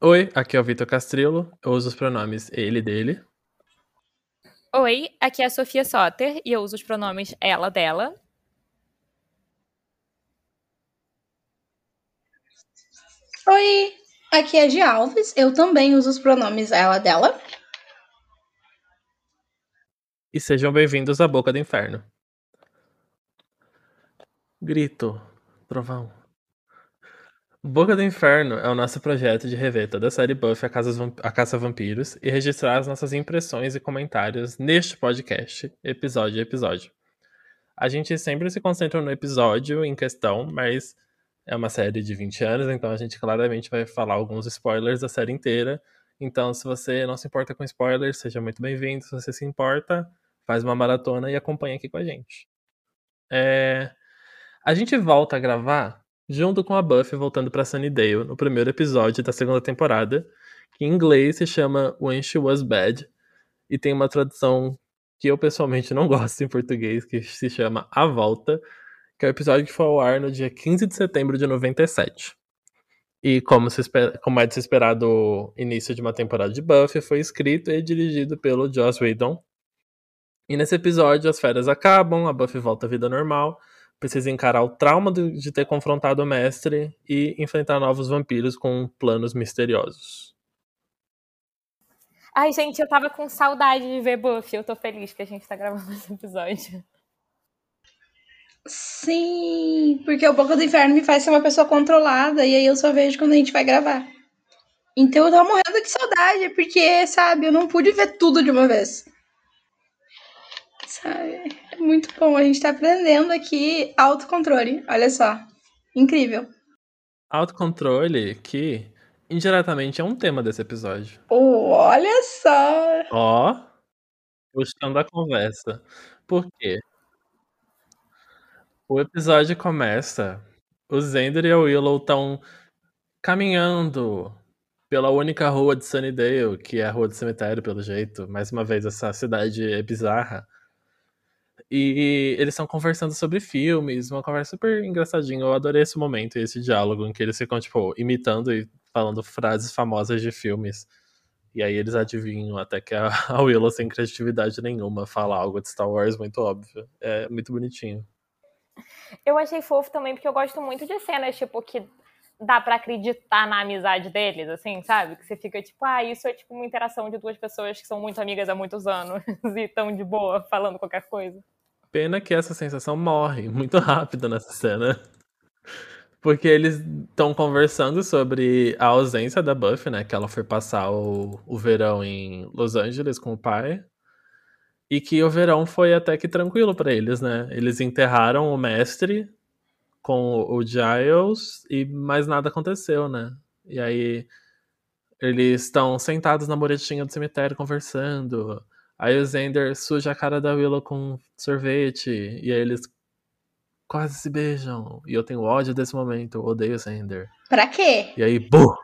Oi, aqui é o Vitor Castrillo. Eu uso os pronomes ele, dele. Oi, aqui é a Sofia Soter e eu uso os pronomes ela, dela. Oi, aqui é a Gi Alves. Eu também uso os pronomes ela, dela. E sejam bem-vindos à Boca do Inferno. Grito, trovão. Boca do Inferno é o nosso projeto de rever toda a série Buffy a, a Caça a Vampiros e registrar as nossas impressões e comentários neste podcast, episódio a episódio. A gente sempre se concentra no episódio em questão, mas é uma série de 20 anos, então a gente claramente vai falar alguns spoilers da série inteira. Então, se você não se importa com spoilers, seja muito bem-vindo. Se você se importa, faz uma maratona e acompanha aqui com a gente. É... A gente volta a gravar junto com a Buffy voltando para Sunnydale no primeiro episódio da segunda temporada, que em inglês se chama When She Was Bad, e tem uma tradução que eu pessoalmente não gosto em português, que se chama A Volta, que é o episódio que foi ao ar no dia 15 de setembro de 97. E como, se espera, como é de se esperar do início de uma temporada de Buffy, foi escrito e dirigido pelo Joss Whedon. E nesse episódio as férias acabam, a Buffy volta à vida normal, precisa encarar o trauma de ter confrontado o mestre e enfrentar novos vampiros com planos misteriosos. Ai, gente, eu tava com saudade de ver Buffy. Eu tô feliz que a gente tá gravando esse episódio. Sim, porque o Boca do Inferno me faz ser uma pessoa controlada e aí eu só vejo quando a gente vai gravar. Então eu tava morrendo de saudade, porque, sabe, eu não pude ver tudo de uma vez. Sabe? Muito bom. A gente tá aprendendo aqui autocontrole. Olha só. Incrível. Autocontrole que indiretamente é um tema desse episódio. Oh, olha só! Ó, puxando a conversa. Por quê? O episódio começa. O Zender e a Willow estão caminhando pela única rua de Sunnydale, que é a rua do cemitério, pelo jeito. Mais uma vez, essa cidade é bizarra. E eles estão conversando sobre filmes, uma conversa super engraçadinha. Eu adorei esse momento e esse diálogo em que eles ficam, tipo, imitando e falando frases famosas de filmes. E aí eles adivinham até que a, Willow, sem criatividade nenhuma, fala algo de Star Wars muito óbvio. É muito bonitinho. Eu achei fofo também, porque eu gosto muito de cenas, tipo, que dá para acreditar na amizade deles, assim, sabe? Que você fica tipo, ah, isso é tipo uma interação de duas pessoas que são muito amigas há muitos anos e estão de boa falando qualquer coisa. Pena que essa sensação morre muito rápido nessa cena. Porque eles estão conversando sobre a ausência da Buffy, né? Que ela foi passar o, o verão em Los Angeles com o pai. E que o verão foi até que tranquilo para eles, né? Eles enterraram o mestre com o Giles e mais nada aconteceu, né? E aí eles estão sentados na muretinha do cemitério conversando. Aí o Zender suja a cara da Willow com sorvete. E aí eles quase se beijam. E eu tenho ódio desse momento. Eu odeio o Zender. Pra quê? E aí, bu!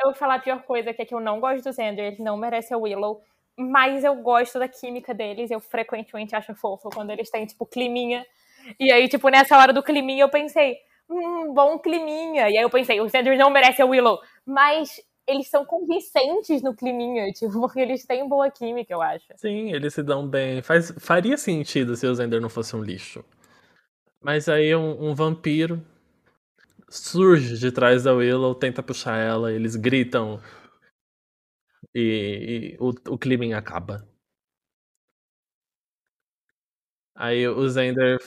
Eu vou falar a pior coisa, que é que eu não gosto do Zender. Ele não merece a Willow. Mas eu gosto da química deles. Eu frequentemente acho fofo quando eles têm, tipo, climinha. E aí, tipo, nessa hora do climinha, eu pensei, hum, bom climinha. E aí eu pensei, o Zender não merece a Willow. Mas eles são convincentes no climinha, tipo, porque eles têm boa química, eu acho. Sim, eles se dão bem. Faz, faria sentido se o Zender não fosse um lixo. Mas aí um, um vampiro surge de trás da Willow, tenta puxar ela, eles gritam e, e o, o clima acaba. Aí o Zender,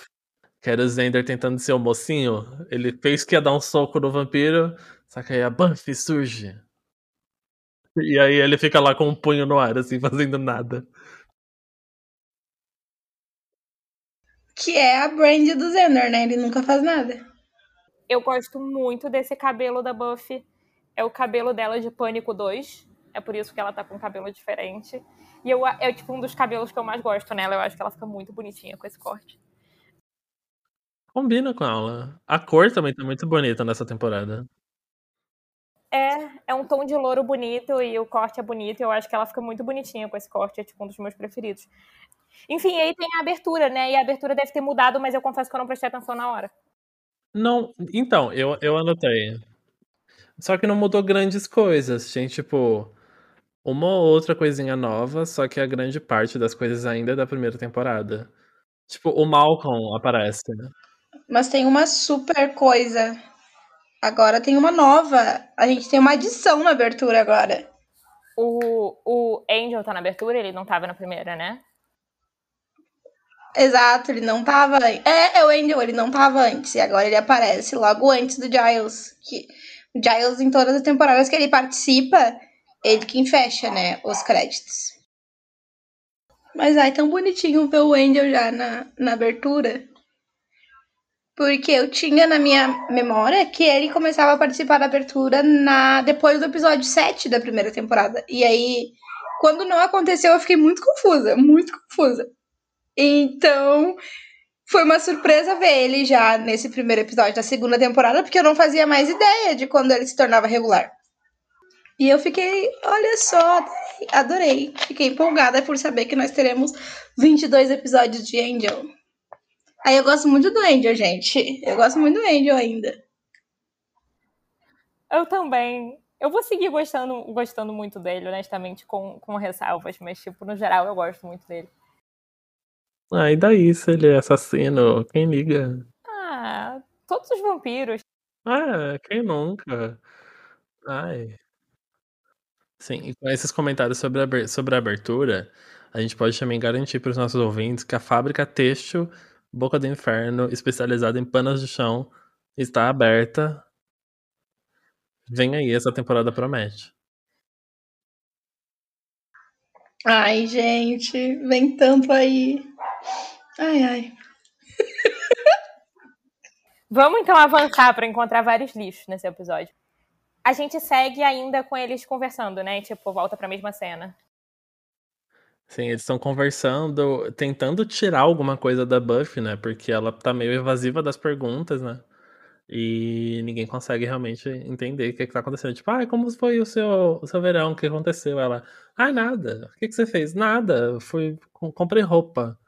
que era o Zender tentando ser o mocinho, ele fez que ia dar um soco no vampiro, só que aí a Buffy surge. E aí ele fica lá com um punho no ar, assim, fazendo nada. Que é a brand do Zender, né? Ele nunca faz nada. Eu gosto muito desse cabelo da Buffy. É o cabelo dela de Pânico 2. É por isso que ela tá com um cabelo diferente. E eu, é tipo um dos cabelos que eu mais gosto nela. Eu acho que ela fica muito bonitinha com esse corte. Combina com ela. A cor também tá muito bonita nessa temporada. É, é um tom de louro bonito e o corte é bonito. Eu acho que ela fica muito bonitinha com esse corte, é tipo um dos meus preferidos. Enfim, aí tem a abertura, né? E a abertura deve ter mudado, mas eu confesso que eu não prestei atenção na hora. Não, então, eu, eu anotei. Só que não mudou grandes coisas. Tem, tipo, uma ou outra coisinha nova, só que a grande parte das coisas ainda é da primeira temporada. Tipo, o Malcolm aparece, né? Mas tem uma super coisa. Agora tem uma nova. A gente tem uma adição na abertura agora. O, o Angel tá na abertura, ele não tava na primeira, né? Exato, ele não tava. É, é o Angel, ele não tava antes. E agora ele aparece logo antes do Giles. Que, o Giles, em todas as temporadas que ele participa, ele quem fecha, né? Os créditos. Mas ai, tão bonitinho ver o Angel já na, na abertura. Porque eu tinha na minha memória que ele começava a participar da abertura na depois do episódio 7 da primeira temporada. E aí, quando não aconteceu, eu fiquei muito confusa, muito confusa. Então, foi uma surpresa ver ele já nesse primeiro episódio da segunda temporada, porque eu não fazia mais ideia de quando ele se tornava regular. E eu fiquei, olha só, adorei. Fiquei empolgada por saber que nós teremos 22 episódios de Angel. Aí eu gosto muito do Angel, gente. Eu gosto muito do Angel ainda. Eu também. Eu vou seguir gostando, gostando muito dele, honestamente, com, com ressalvas, mas, tipo, no geral, eu gosto muito dele. Ah, e daí se ele é assassino? Quem liga? Ah, todos os vampiros. Ah, quem nunca? Ai. Sim, e com esses comentários sobre a, sobre a abertura, a gente pode também garantir para os nossos ouvintes que a fábrica têxtil Boca do Inferno, especializada em panos de chão, está aberta. Vem aí, essa temporada promete. Ai, gente, vem tanto aí. Ai, ai. Vamos então avançar para encontrar vários lixos nesse episódio. A gente segue ainda com eles conversando, né? Tipo, volta para a mesma cena. Sim, eles estão conversando, tentando tirar alguma coisa da Buffy, né? Porque ela tá meio evasiva das perguntas, né? E ninguém consegue realmente entender o que, que tá acontecendo. Tipo, ah, como foi o seu, o seu verão? O que aconteceu? Ela, ah, nada. O que, que você fez? Nada. Fui, comprei roupa.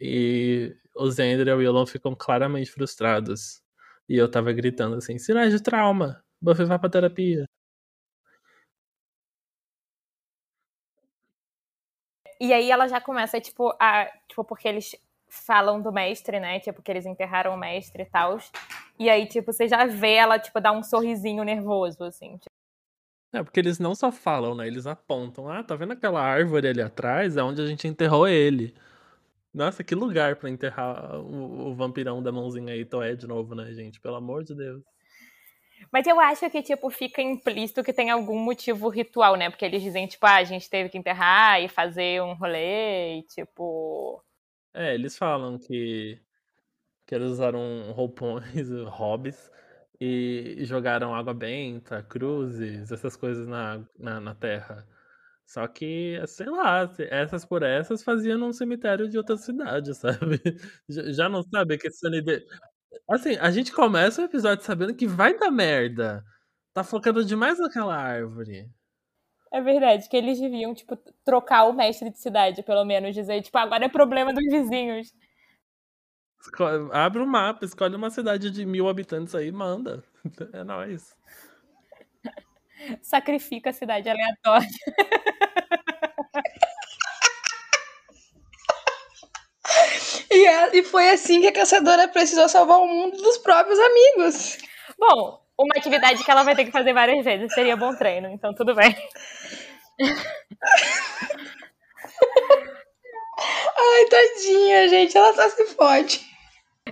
E o Zender e o Willow ficam claramente frustrados. E eu tava gritando assim, sinais de trauma. Buffy vai pra terapia. E aí ela já começa, tipo, a. Tipo, porque eles falam do mestre, né? Tipo, que eles enterraram o mestre e tal. E aí, tipo, você já vê ela, tipo, dar um sorrisinho nervoso, assim. Tipo. É, porque eles não só falam, né? Eles apontam. Ah, tá vendo aquela árvore ali atrás? É onde a gente enterrou ele. Nossa, que lugar para enterrar o, o, vampirão da mãozinha aí, Toé, de novo, né, gente? Pelo amor de Deus. Mas eu acho que, tipo, fica implícito que tem algum motivo ritual, né? Porque eles dizem, tipo, ah, a gente teve que enterrar e fazer um rolê, e, tipo. É, eles falam que, que eles usaram roupões, hobbies, e jogaram água benta, cruzes, essas coisas na, na, na terra. Só que, sei lá, essas por essas faziam num cemitério de outra cidade, sabe? Já não sabe que Sunnydale. Assim, a gente começa o episódio sabendo que vai dar merda. Tá focando demais naquela árvore. É verdade, que eles deviam, tipo, trocar o mestre de cidade, pelo menos, dizer, tipo, agora é problema dos vizinhos. Abre o um mapa, escolhe uma cidade de mil habitantes aí manda. É nóis. Sacrifica a cidade aleatória. E, é, e foi assim que a caçadora precisou salvar o mundo dos próprios amigos. Bom, uma atividade que ela vai ter que fazer várias vezes seria bom treino, então tudo bem. Ai, tadinha, gente, ela tá se fode.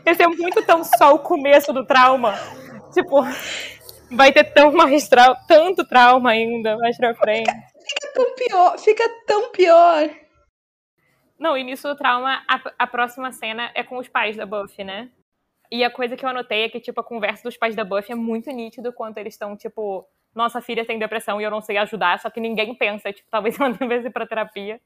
Esse é muito tão só o começo do trauma. Tipo, vai ter tão mais trauma, tanto trauma ainda mais pra frente. Fica tão pior, fica tão pior. Não, início do trauma, a, a próxima cena é com os pais da Buffy, né? E a coisa que eu anotei é que, tipo, a conversa dos pais da Buffy é muito nítido quanto eles estão, tipo, nossa filha tem depressão e eu não sei ajudar, só que ninguém pensa, tipo, talvez ela devesse ir pra terapia.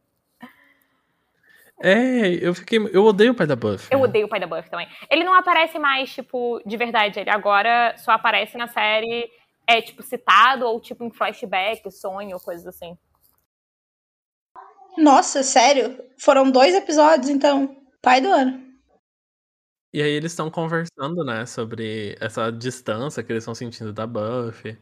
É, eu fiquei. Eu odeio o pai da Buffy. Eu odeio o pai da Buffy também. Ele não aparece mais, tipo, de verdade. Ele agora só aparece na série, é, tipo, citado ou, tipo, em flashback, sonho, coisas assim. Nossa, sério? Foram dois episódios, então. Pai do ano. E aí eles estão conversando, né, sobre essa distância que eles estão sentindo da Buffy.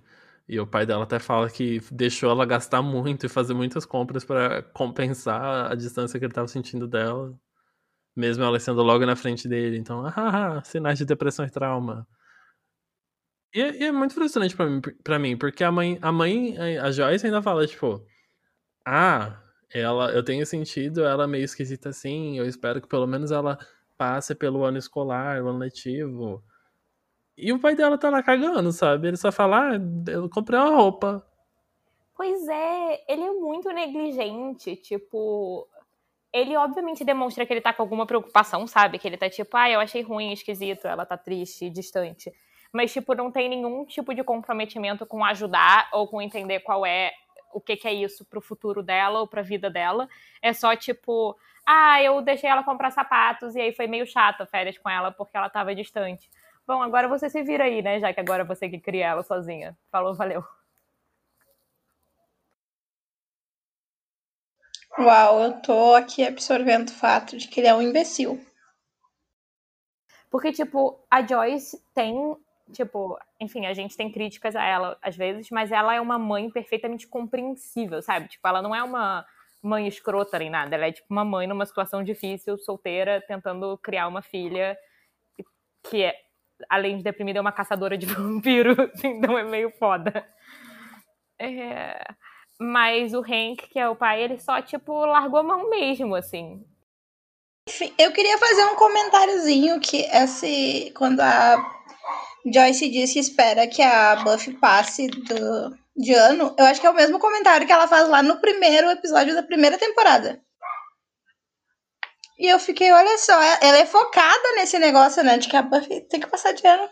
E o pai dela até fala que deixou ela gastar muito e fazer muitas compras para compensar a distância que ele tava sentindo dela. Mesmo ela sendo logo na frente dele. Então, ah, sinais de depressão e trauma. E, e é muito frustrante para mim, pra mim, porque a mãe, a mãe, a Joyce ainda fala, tipo, ah, ela, eu tenho sentido ela meio esquisita assim, eu espero que pelo menos ela passe pelo ano escolar, o ano letivo. E o pai dela tá lá cagando, sabe? Ele só fala, ah, eu comprei uma roupa. Pois é, ele é muito negligente, tipo. Ele obviamente demonstra que ele tá com alguma preocupação, sabe? Que ele tá tipo, ah, eu achei ruim, esquisito, ela tá triste, distante. Mas, tipo, não tem nenhum tipo de comprometimento com ajudar ou com entender qual é o que, que é isso pro futuro dela ou pra vida dela. É só, tipo, ah, eu deixei ela comprar sapatos e aí foi meio chato a férias com ela porque ela tava distante. Bom, agora você se vira aí, né? Já que agora você que cria ela sozinha. Falou, valeu. Uau, eu tô aqui absorvendo o fato de que ele é um imbecil. Porque, tipo, a Joyce tem, tipo, enfim, a gente tem críticas a ela às vezes, mas ela é uma mãe perfeitamente compreensível, sabe? Tipo, ela não é uma mãe escrota nem nada, ela é tipo uma mãe numa situação difícil, solteira, tentando criar uma filha que é além de deprimida, é uma caçadora de vampiro, então é meio foda. É... Mas o Hank, que é o pai, ele só, tipo, largou a mão mesmo, assim. Enfim, eu queria fazer um comentáriozinho que esse. Quando a Joyce diz que espera que a Buffy passe do, de ano, eu acho que é o mesmo comentário que ela faz lá no primeiro episódio da primeira temporada. E eu fiquei, olha só, ela é focada nesse negócio, né? De que a Buffy tem que passar de ano.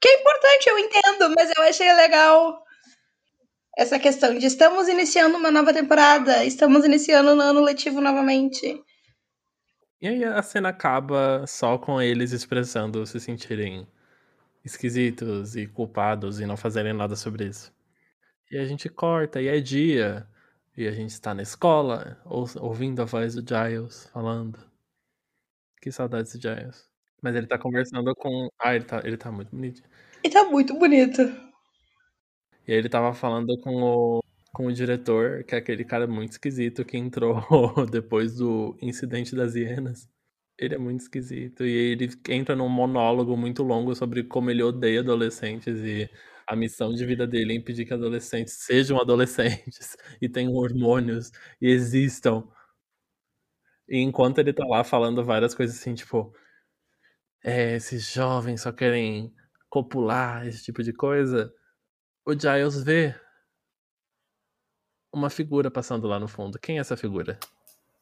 Que é importante, eu entendo, mas eu achei legal essa questão de estamos iniciando uma nova temporada, estamos iniciando no ano letivo novamente. E aí a cena acaba só com eles expressando se sentirem esquisitos e culpados e não fazerem nada sobre isso. E a gente corta, e é dia, e a gente está na escola, ouvindo a voz do Giles falando. Que saudades de Giles. Mas ele tá conversando com. Ah, ele tá, ele tá muito bonito. Ele tá muito bonito. E aí ele tava falando com o, com o diretor, que é aquele cara muito esquisito que entrou depois do incidente das hienas. Ele é muito esquisito. E ele entra num monólogo muito longo sobre como ele odeia adolescentes e a missão de vida dele é impedir que adolescentes sejam adolescentes e tenham hormônios e existam. E enquanto ele tá lá falando várias coisas assim, tipo, é, esses jovens só querem copular, esse tipo de coisa, o Giles vê uma figura passando lá no fundo. Quem é essa figura?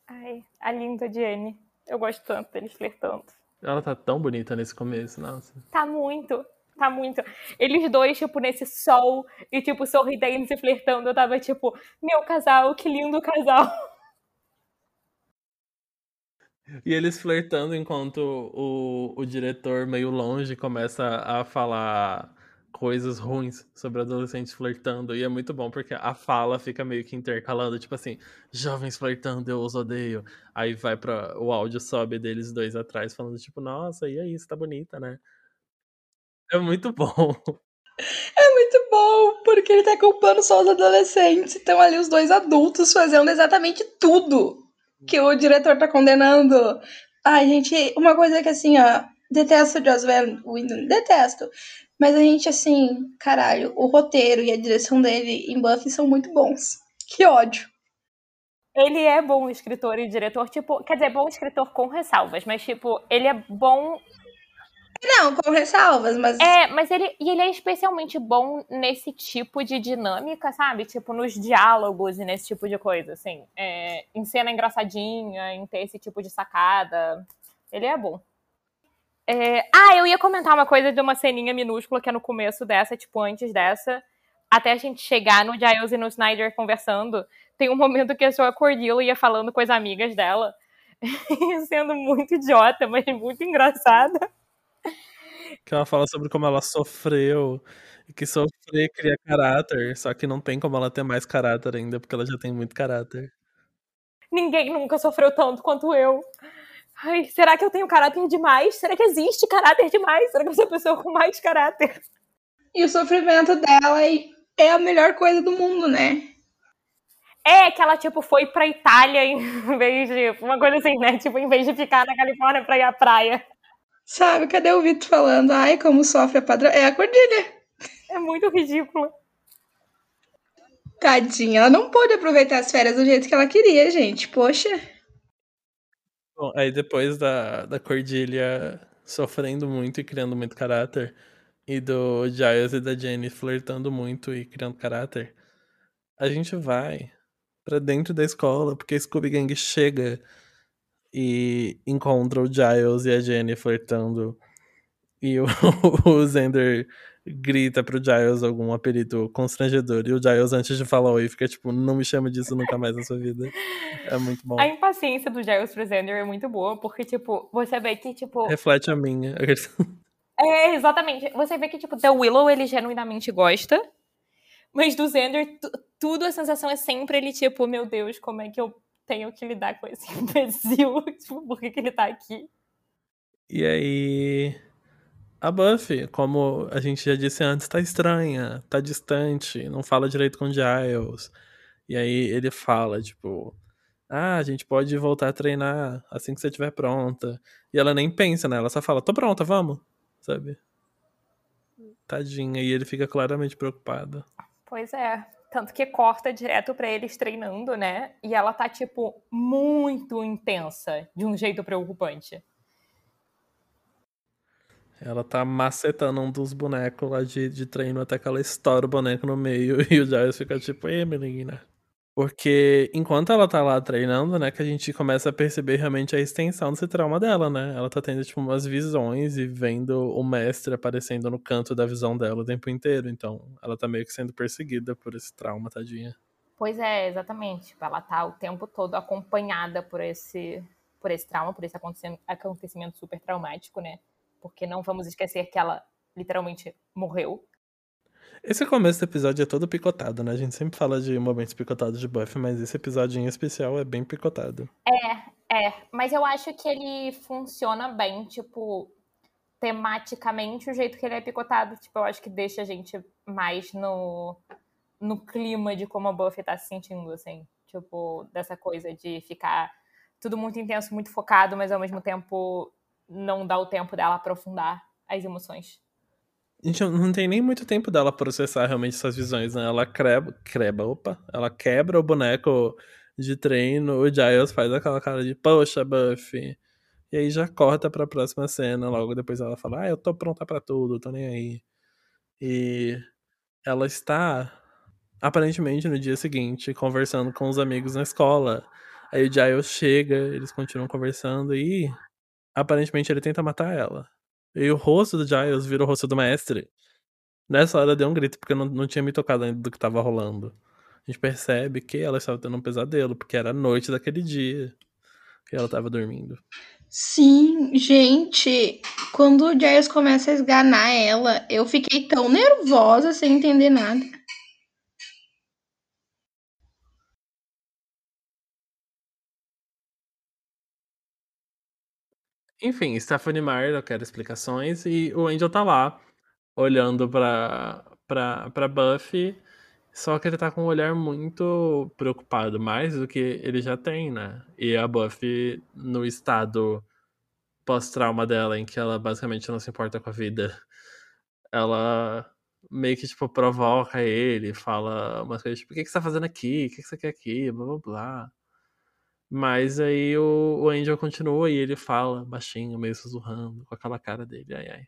Ai, a linda Jenny. Eu gosto tanto deles flertando. Ela tá tão bonita nesse começo, nossa. Tá muito, tá muito. Eles dois, tipo, nesse sol e, tipo, sorridendo e flertando. Eu tava, tipo, meu casal, que lindo casal. E eles flertando enquanto o, o diretor, meio longe, começa a falar coisas ruins sobre adolescentes flertando. E é muito bom porque a fala fica meio que intercalando, tipo assim, jovens flertando, eu os odeio. Aí vai para o áudio sobe deles dois atrás falando tipo, nossa, e aí, você tá bonita, né? É muito bom. É muito bom, porque ele tá culpando só os adolescentes. Então ali os dois adultos fazendo exatamente tudo que o diretor tá condenando. Ai, gente, uma coisa que assim, ó, detesto Joss Whedon, detesto. Mas a gente, assim, caralho, o roteiro e a direção dele em Buffy são muito bons. Que ódio. Ele é bom escritor e diretor, tipo, quer dizer, bom escritor com ressalvas, mas, tipo, ele é bom não, com ressalvas, mas. É, mas ele. E ele é especialmente bom nesse tipo de dinâmica, sabe? Tipo, nos diálogos e nesse tipo de coisa, assim. É, em cena engraçadinha, em ter esse tipo de sacada. Ele é bom. É... Ah, eu ia comentar uma coisa de uma ceninha minúscula que é no começo dessa, tipo, antes dessa. Até a gente chegar no Giles e no Snyder conversando. Tem um momento que a sua Cordelia ia falando com as amigas dela. sendo muito idiota, mas muito engraçada. Que ela fala sobre como ela sofreu e que sofrer cria caráter, só que não tem como ela ter mais caráter ainda, porque ela já tem muito caráter. Ninguém nunca sofreu tanto quanto eu. Ai, será que eu tenho caráter demais? Será que existe caráter demais? Será que eu sou a pessoa com mais caráter? E o sofrimento dela é a melhor coisa do mundo, né? É que ela, tipo, foi pra Itália em vez de. Uma coisa assim, né? Tipo, em vez de ficar na Califórnia pra ir à praia. Sabe, cadê o Vitor falando? Ai, como sofre a padrão. É a Cordilha. É muito ridículo. Tadinha, ela não pôde aproveitar as férias do jeito que ela queria, gente. Poxa. Bom, aí depois da, da Cordilha sofrendo muito e criando muito caráter, e do Giles e da Jenny flertando muito e criando caráter, a gente vai pra dentro da escola, porque a Scooby Gang chega e encontra o Giles e a Jenny flertando. E o, o grita pro Giles algum apelido constrangedor. E o Giles, antes de falar oi, fica tipo, não me chama disso nunca mais na sua vida. É muito bom. A impaciência do Giles pro Xander é muito boa, porque, tipo, você vê que, tipo. Reflete a minha. É, exatamente. Você vê que, tipo, The Willow ele genuinamente gosta. Mas do Xander, tudo a sensação é sempre ele, tipo, meu Deus, como é que eu tenho que lidar com esse imbecil? tipo, por que, que ele tá aqui? E aí. A Buffy, como a gente já disse antes, tá estranha, tá distante, não fala direito com Giles. E aí ele fala, tipo, ah, a gente pode voltar a treinar assim que você estiver pronta. E ela nem pensa, né? Ela só fala, tô pronta, vamos, sabe? Tadinha, e ele fica claramente preocupado. Pois é. Tanto que corta direto para eles treinando, né? E ela tá, tipo, muito intensa, de um jeito preocupante. Ela tá macetando um dos bonecos lá de, de treino até que ela estoura o boneco no meio e o Giles fica tipo, ei, menina. Porque enquanto ela tá lá treinando, né, que a gente começa a perceber realmente a extensão desse trauma dela, né? Ela tá tendo, tipo, umas visões e vendo o mestre aparecendo no canto da visão dela o tempo inteiro. Então, ela tá meio que sendo perseguida por esse trauma, tadinha. Pois é, exatamente. Tipo, ela tá o tempo todo acompanhada por esse, por esse trauma, por esse acontecimento super traumático, né? Porque não vamos esquecer que ela literalmente morreu. Esse começo do episódio é todo picotado, né? A gente sempre fala de momentos picotados de Buffy, mas esse episódio em especial é bem picotado. É, é. Mas eu acho que ele funciona bem, tipo, tematicamente, o jeito que ele é picotado. Tipo, eu acho que deixa a gente mais no, no clima de como a Buffy tá se sentindo, assim. Tipo, dessa coisa de ficar tudo muito intenso, muito focado, mas ao mesmo tempo não dá o tempo dela aprofundar as emoções. A gente não tem nem muito tempo dela processar realmente essas visões, né? Ela creba, creba, opa, ela quebra o boneco de treino, o Giles faz aquela cara de, poxa, Buffy. E aí já corta pra próxima cena, logo depois ela fala, ah, eu tô pronta para tudo, tô nem aí. E ela está, aparentemente, no dia seguinte, conversando com os amigos na escola. Aí o Giles chega, eles continuam conversando e Aparentemente ele tenta matar ela. E o rosto do Giles vira o rosto do mestre. Nessa hora deu um grito, porque eu não, não tinha me tocado ainda do que tava rolando. A gente percebe que ela estava tendo um pesadelo, porque era a noite daquele dia que ela estava dormindo. Sim, gente, quando o Giles começa a esganar ela, eu fiquei tão nervosa sem entender nada. Enfim, Stephanie Meyer, eu quero explicações, e o Angel tá lá, olhando pra, pra, pra Buffy, só que ele tá com um olhar muito preocupado, mais do que ele já tem, né? E a Buffy, no estado pós-trauma dela, em que ela basicamente não se importa com a vida, ela meio que, tipo, provoca ele, fala umas coisas tipo, o que, que você tá fazendo aqui? O que, que você quer aqui? Blá, blá, blá. Mas aí o, o Angel continua e ele fala baixinho, meio sussurrando, com aquela cara dele, ai ai.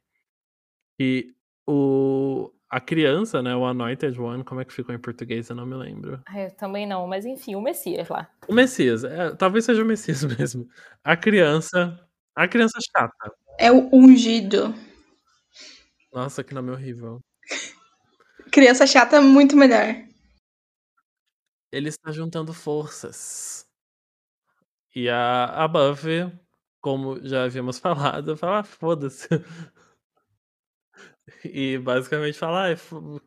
E o, a criança, né, o Anointed One, como é que ficou em português? Eu não me lembro. Eu também não, mas enfim, o Messias lá. O Messias, é, talvez seja o Messias mesmo. A criança, a criança chata. É o ungido. Nossa, que nome horrível. Criança chata é muito melhor. Ele está juntando forças. E a, a Buffy, como já havíamos falado, fala, ah, foda-se. E basicamente fala, ah,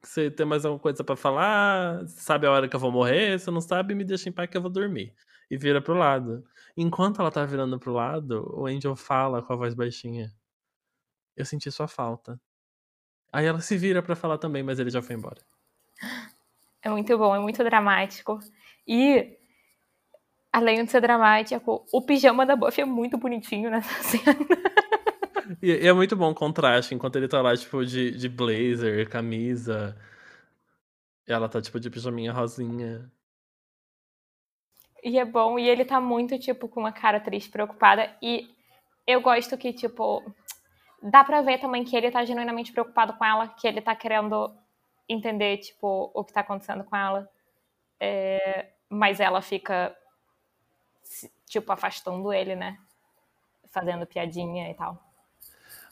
você tem mais alguma coisa para falar? Sabe a hora que eu vou morrer? Se não sabe, me deixa em paz que eu vou dormir. E vira pro lado. Enquanto ela tá virando pro lado, o Angel fala com a voz baixinha. Eu senti sua falta. Aí ela se vira para falar também, mas ele já foi embora. É muito bom, é muito dramático. E, além de ser dramático, o pijama da Buffy é muito bonitinho nessa cena. E, e é muito bom o contraste, enquanto ele tá lá, tipo, de, de blazer, camisa. E ela tá, tipo, de pijaminha rosinha. E é bom, e ele tá muito, tipo, com uma cara triste, preocupada. E eu gosto que, tipo, dá pra ver também que ele tá genuinamente preocupado com ela, que ele tá querendo entender, tipo, o que tá acontecendo com ela. É, mas ela fica, tipo, afastando ele, né? Fazendo piadinha e tal.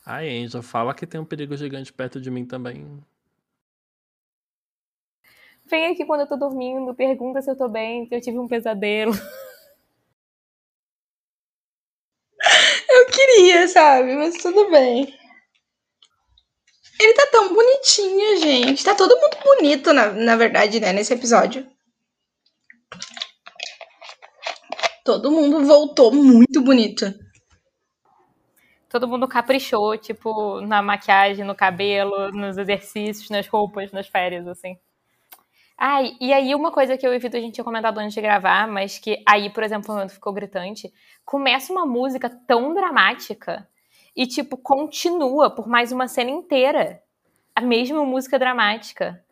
Ai, Angel, fala que tem um perigo gigante perto de mim também. Vem aqui quando eu tô dormindo, pergunta se eu tô bem, se eu tive um pesadelo. Eu queria, sabe? Mas tudo bem. Ele tá tão bonitinho, gente. Tá todo mundo bonito, na, na verdade, né, nesse episódio. Todo mundo voltou muito bonito. Todo mundo caprichou, tipo, na maquiagem, no cabelo, nos exercícios, nas roupas, nas férias, assim. Ai, e aí uma coisa que eu e o Vitor a gente tinha comentado antes de gravar, mas que aí, por exemplo, quando ficou gritante, começa uma música tão dramática e, tipo, continua por mais uma cena inteira. A mesma música dramática.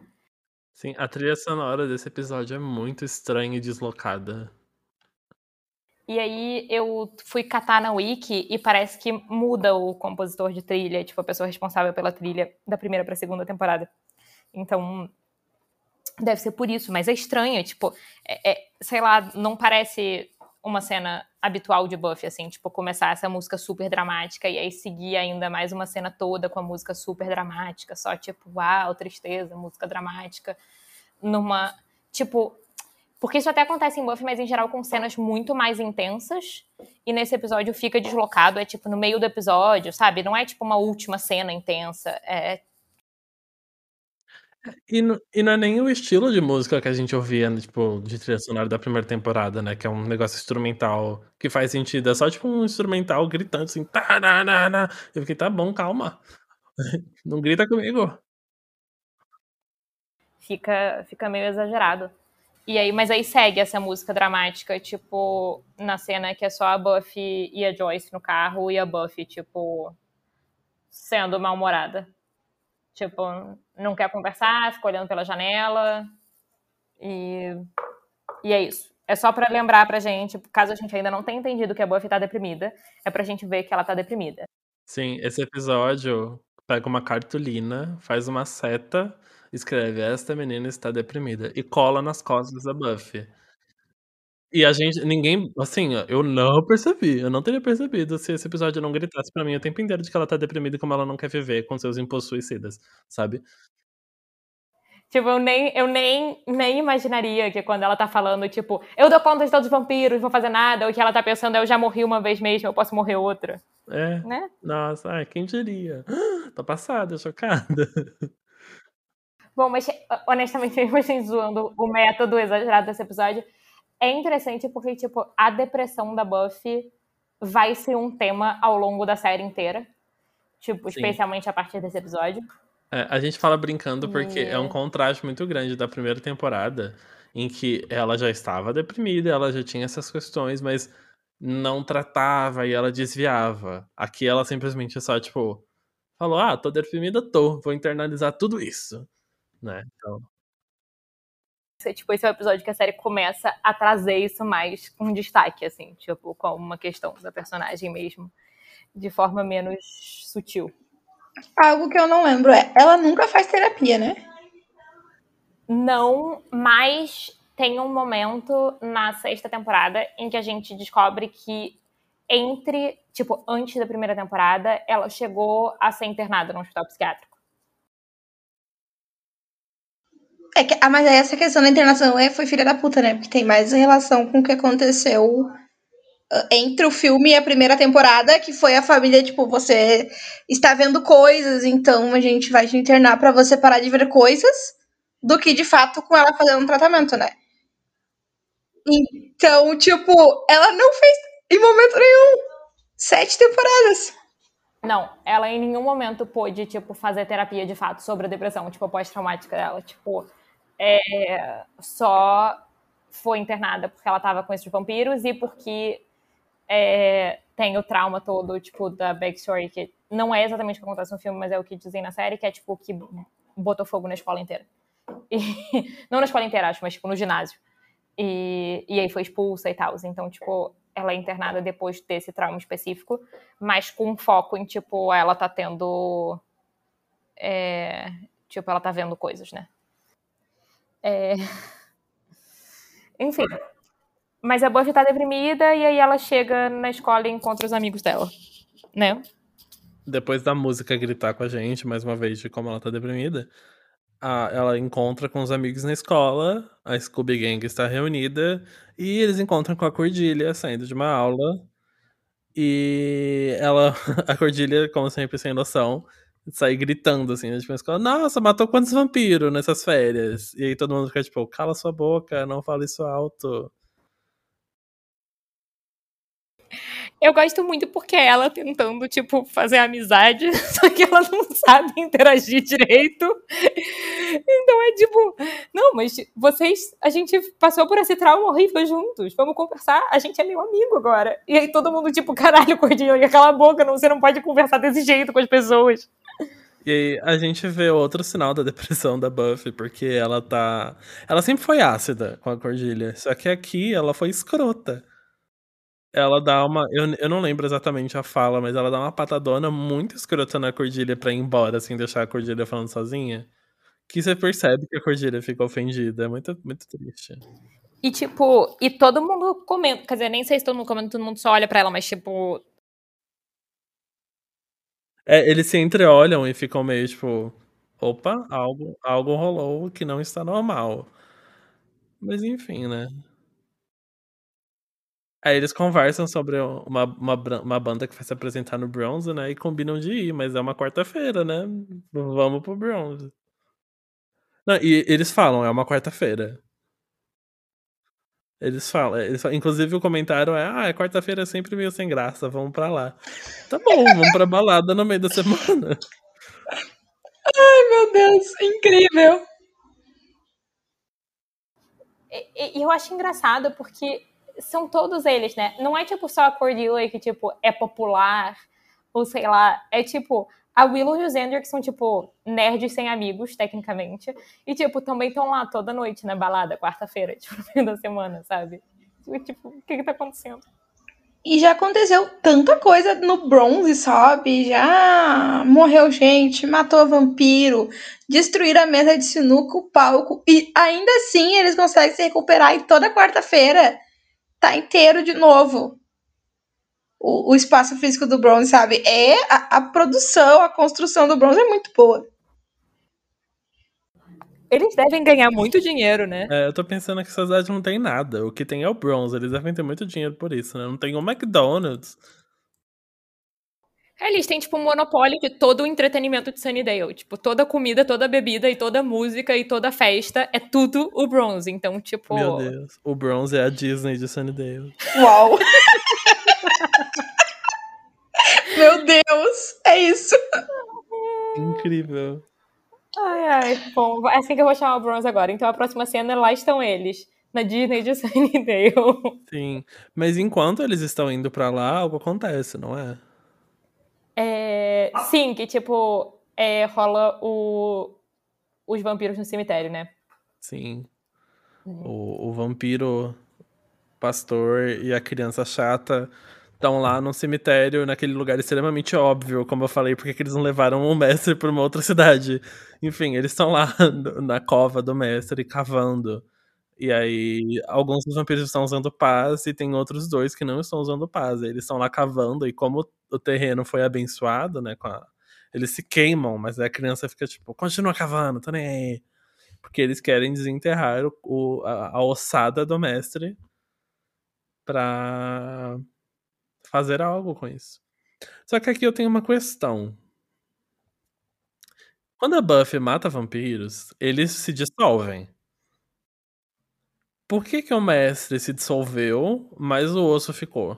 Sim, a trilha sonora desse episódio é muito estranha e deslocada. E aí eu fui catar na wiki e parece que muda o compositor de trilha, tipo, a pessoa responsável pela trilha da primeira pra segunda temporada. Então, deve ser por isso, mas é estranho, tipo, é, é, sei lá, não parece uma cena habitual de Buffy, assim, tipo, começar essa música super dramática e aí seguir ainda mais uma cena toda com a música super dramática, só tipo, uau, tristeza, música dramática, numa, tipo, porque isso até acontece em Buffy, mas em geral com cenas muito mais intensas. E nesse episódio fica deslocado, é tipo no meio do episódio, sabe? Não é tipo uma última cena intensa. É e, não, e não é nem o estilo de música que a gente ouvia, né, tipo, de trilha sonora da primeira temporada, né? Que é um negócio instrumental que faz sentido. É só tipo um instrumental gritando assim. Tararara. Eu fiquei, tá bom, calma. Não grita comigo. Fica, fica meio exagerado. E aí, mas aí segue essa música dramática, tipo, na cena que é só a Buffy e a Joyce no carro e a Buffy, tipo, sendo mal-humorada. Tipo, não quer conversar, fica olhando pela janela. E, e é isso. É só para lembrar pra gente, caso a gente ainda não tenha entendido que a Buffy tá deprimida, é pra gente ver que ela tá deprimida. Sim, esse episódio pega uma cartolina, faz uma seta, escreve esta menina está deprimida e cola nas costas da Buffy. E a gente, ninguém, assim, eu não percebi, eu não teria percebido se esse episódio não gritasse pra mim o tempo inteiro de que ela tá deprimida e como ela não quer viver com seus impulsos suicidas, sabe? Tipo, eu nem, eu nem, nem imaginaria que quando ela tá falando, tipo, eu dou conta de todos os vampiros, não vou fazer nada, ou que ela tá pensando, eu já morri uma vez mesmo, eu posso morrer outra. É. Né? Nossa, ai, quem diria? Tô passada, chocada. Bom, mas honestamente, mesmo assim, zoando o método exagerado desse episódio, é interessante porque, tipo, a depressão da Buffy vai ser um tema ao longo da série inteira. Tipo, Sim. especialmente a partir desse episódio. É, a gente fala brincando porque é um contraste muito grande da primeira temporada, em que ela já estava deprimida, ela já tinha essas questões, mas não tratava e ela desviava. Aqui ela simplesmente só, tipo, falou: Ah, tô deprimida, tô, vou internalizar tudo isso. Né? Então tipo, esse é o episódio que a série começa a trazer isso mais com destaque, assim, tipo, com uma questão da personagem mesmo, de forma menos sutil. Algo que eu não lembro é, ela nunca faz terapia, né? Não, mas tem um momento na sexta temporada em que a gente descobre que entre, tipo, antes da primeira temporada, ela chegou a ser internada no hospital psiquiátrico. É que, ah, mas aí essa questão da internação é, foi filha da puta, né? Porque tem mais relação com o que aconteceu ah, entre o filme e a primeira temporada, que foi a família, tipo, você está vendo coisas, então a gente vai te internar para você parar de ver coisas, do que de fato com ela fazendo um tratamento, né? Então, tipo, ela não fez em momento nenhum sete temporadas. Não, ela em nenhum momento pôde, tipo, fazer terapia de fato sobre a depressão, tipo, pós-traumática dela. Tipo, é, só foi internada porque ela tava com esses vampiros e porque é, tem o trauma todo, tipo, da backstory, que não é exatamente o que acontece no filme, mas é o que dizem na série, que é, tipo, que botou fogo na escola inteira. E, não na escola inteira, acho, mas, tipo, no ginásio. E, e aí foi expulsa e tal. Então, tipo, ela é internada depois desse trauma específico, mas com foco em, tipo, ela tá tendo. É, tipo, ela tá vendo coisas, né? É... Enfim. Mas a Buffy tá deprimida e aí ela chega na escola e encontra os amigos dela, né? Depois da música gritar com a gente, mais uma vez, de como ela tá deprimida, a, ela encontra com os amigos na escola, a Scooby Gang está reunida e eles encontram com a Cordilha saindo de uma aula. E ela, a Cordilha, como sempre, sem noção, sai gritando assim, tipo, na escola, nossa, matou quantos vampiros nessas férias? E aí todo mundo fica tipo, cala sua boca, não fala isso alto. Eu gosto muito porque é ela tentando, tipo, fazer amizade, só que ela não sabe interagir direito. Então é tipo, não, mas vocês, a gente passou por esse trauma horrível juntos, vamos conversar, a gente é meu amigo agora. E aí todo mundo, tipo, caralho, Cordelia, cala a boca, não, você não pode conversar desse jeito com as pessoas. E a gente vê outro sinal da depressão da Buffy, porque ela tá. Ela sempre foi ácida com a Cordilha, só que aqui ela foi escrota. Ela dá uma. Eu, eu não lembro exatamente a fala, mas ela dá uma patadona muito escrota na Cordilha pra ir embora, assim, deixar a Cordilha falando sozinha. Que você percebe que a Cordilha fica ofendida. É muito, muito triste. E, tipo, e todo mundo comenta. Quer dizer, nem sei se todo mundo comenta, todo mundo só olha pra ela, mas, tipo. É, eles se entreolham e ficam meio, tipo. Opa, algo, algo rolou que não está normal. Mas enfim, né? Aí eles conversam sobre uma, uma, uma banda que vai se apresentar no Bronze, né? E combinam de ir, mas é uma quarta-feira, né? Vamos pro Bronze. Não, e eles falam, é uma quarta-feira. Eles falam, eles falam, inclusive o comentário é, ah, é quarta-feira é sempre meio sem graça, vamos pra lá. Tá bom, vamos pra balada no meio da semana. Ai, meu Deus, incrível. E, e eu acho engraçado porque são todos eles, né? Não é tipo só a Cordelia que, tipo, é popular, ou sei lá, é tipo, a Willow e o Xander que são, tipo, nerds sem amigos, tecnicamente, e, tipo, também estão lá toda noite na balada, quarta-feira, tipo, no fim da semana, sabe? Tipo, o que que tá acontecendo? E já aconteceu tanta coisa no bronze, sabe? Já morreu gente, matou vampiro, destruíram a mesa de sinuca, o palco. E ainda assim eles conseguem se recuperar e toda quarta-feira tá inteiro de novo. O, o espaço físico do bronze, sabe? É a, a produção, a construção do bronze é muito boa. Eles devem ganhar muito dinheiro, né? É, eu tô pensando que essa cidade não tem nada. O que tem é o bronze. Eles devem ter muito dinheiro por isso, né? Não tem o McDonald's. É, eles têm, tipo, um monopólio de todo o entretenimento de Sunnydale. Tipo, toda comida, toda bebida e toda música e toda festa é tudo o Bronze. Então, tipo... Meu Deus. O Bronze é a Disney de Sunnydale. Uau! Meu Deus! É isso! Incrível. Ai, ai. Bom, é assim que eu vou chamar o Bronze agora. Então, a próxima cena, lá estão eles. Na Disney de Sunnydale. Sim. Mas enquanto eles estão indo pra lá, algo acontece, não é? É, sim, que tipo, é, rola o, os vampiros no cemitério, né? Sim. Uhum. O, o vampiro pastor e a criança chata estão lá no cemitério, naquele lugar extremamente óbvio, como eu falei, porque que eles não levaram o mestre para uma outra cidade. Enfim, eles estão lá na cova do mestre cavando. E aí, alguns dos vampiros estão usando paz e tem outros dois que não estão usando paz. Eles estão lá cavando e como o terreno foi abençoado, né, a... eles se queimam, mas a criança fica tipo, continua cavando, tô nem aí. Porque eles querem desenterrar o, a, a ossada do mestre pra fazer algo com isso. Só que aqui eu tenho uma questão. Quando a Buffy mata vampiros, eles se dissolvem. Por que, que o mestre se dissolveu, mas o osso ficou?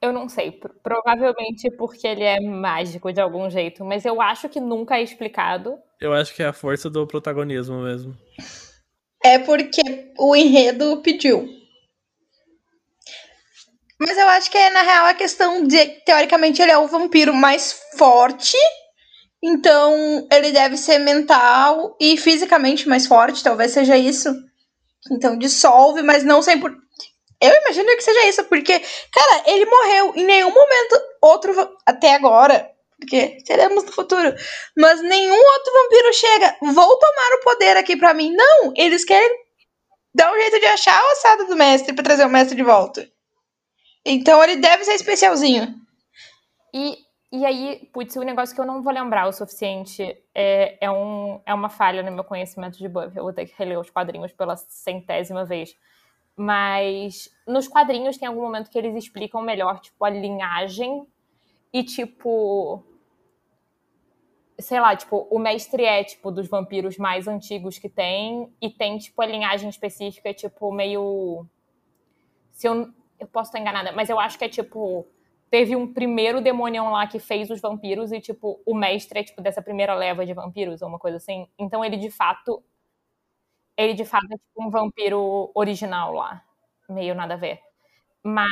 Eu não sei, provavelmente porque ele é mágico de algum jeito, mas eu acho que nunca é explicado. Eu acho que é a força do protagonismo mesmo. É porque o enredo pediu. Mas eu acho que é, na real, a questão de, teoricamente, ele é o vampiro mais forte. Então, ele deve ser mental e fisicamente mais forte, talvez seja isso. Então, dissolve, mas não 100%. Eu imagino que seja isso, porque, cara, ele morreu em nenhum momento outro até agora, porque seremos no futuro, mas nenhum outro vampiro chega, vou tomar o poder aqui para mim. Não, eles querem dar um jeito de achar a ossada do mestre para trazer o mestre de volta. Então ele deve ser especialzinho. E, e aí, putz, o um negócio que eu não vou lembrar o suficiente é, é, um, é uma falha no meu conhecimento de Buffy. Eu vou ter que reler os quadrinhos pela centésima vez. Mas nos quadrinhos tem algum momento que eles explicam melhor, tipo, a linhagem e, tipo. Sei lá, tipo, o mestre é, tipo, dos vampiros mais antigos que tem, e tem, tipo, a linhagem específica, tipo, meio. Se eu. Eu posso estar enganada, mas eu acho que é tipo. Teve um primeiro demonião lá que fez os vampiros, e, tipo, o mestre é, tipo, dessa primeira leva de vampiros, ou uma coisa assim. Então ele, de fato, ele de fato é tipo um vampiro original lá. Meio nada a ver. Mas.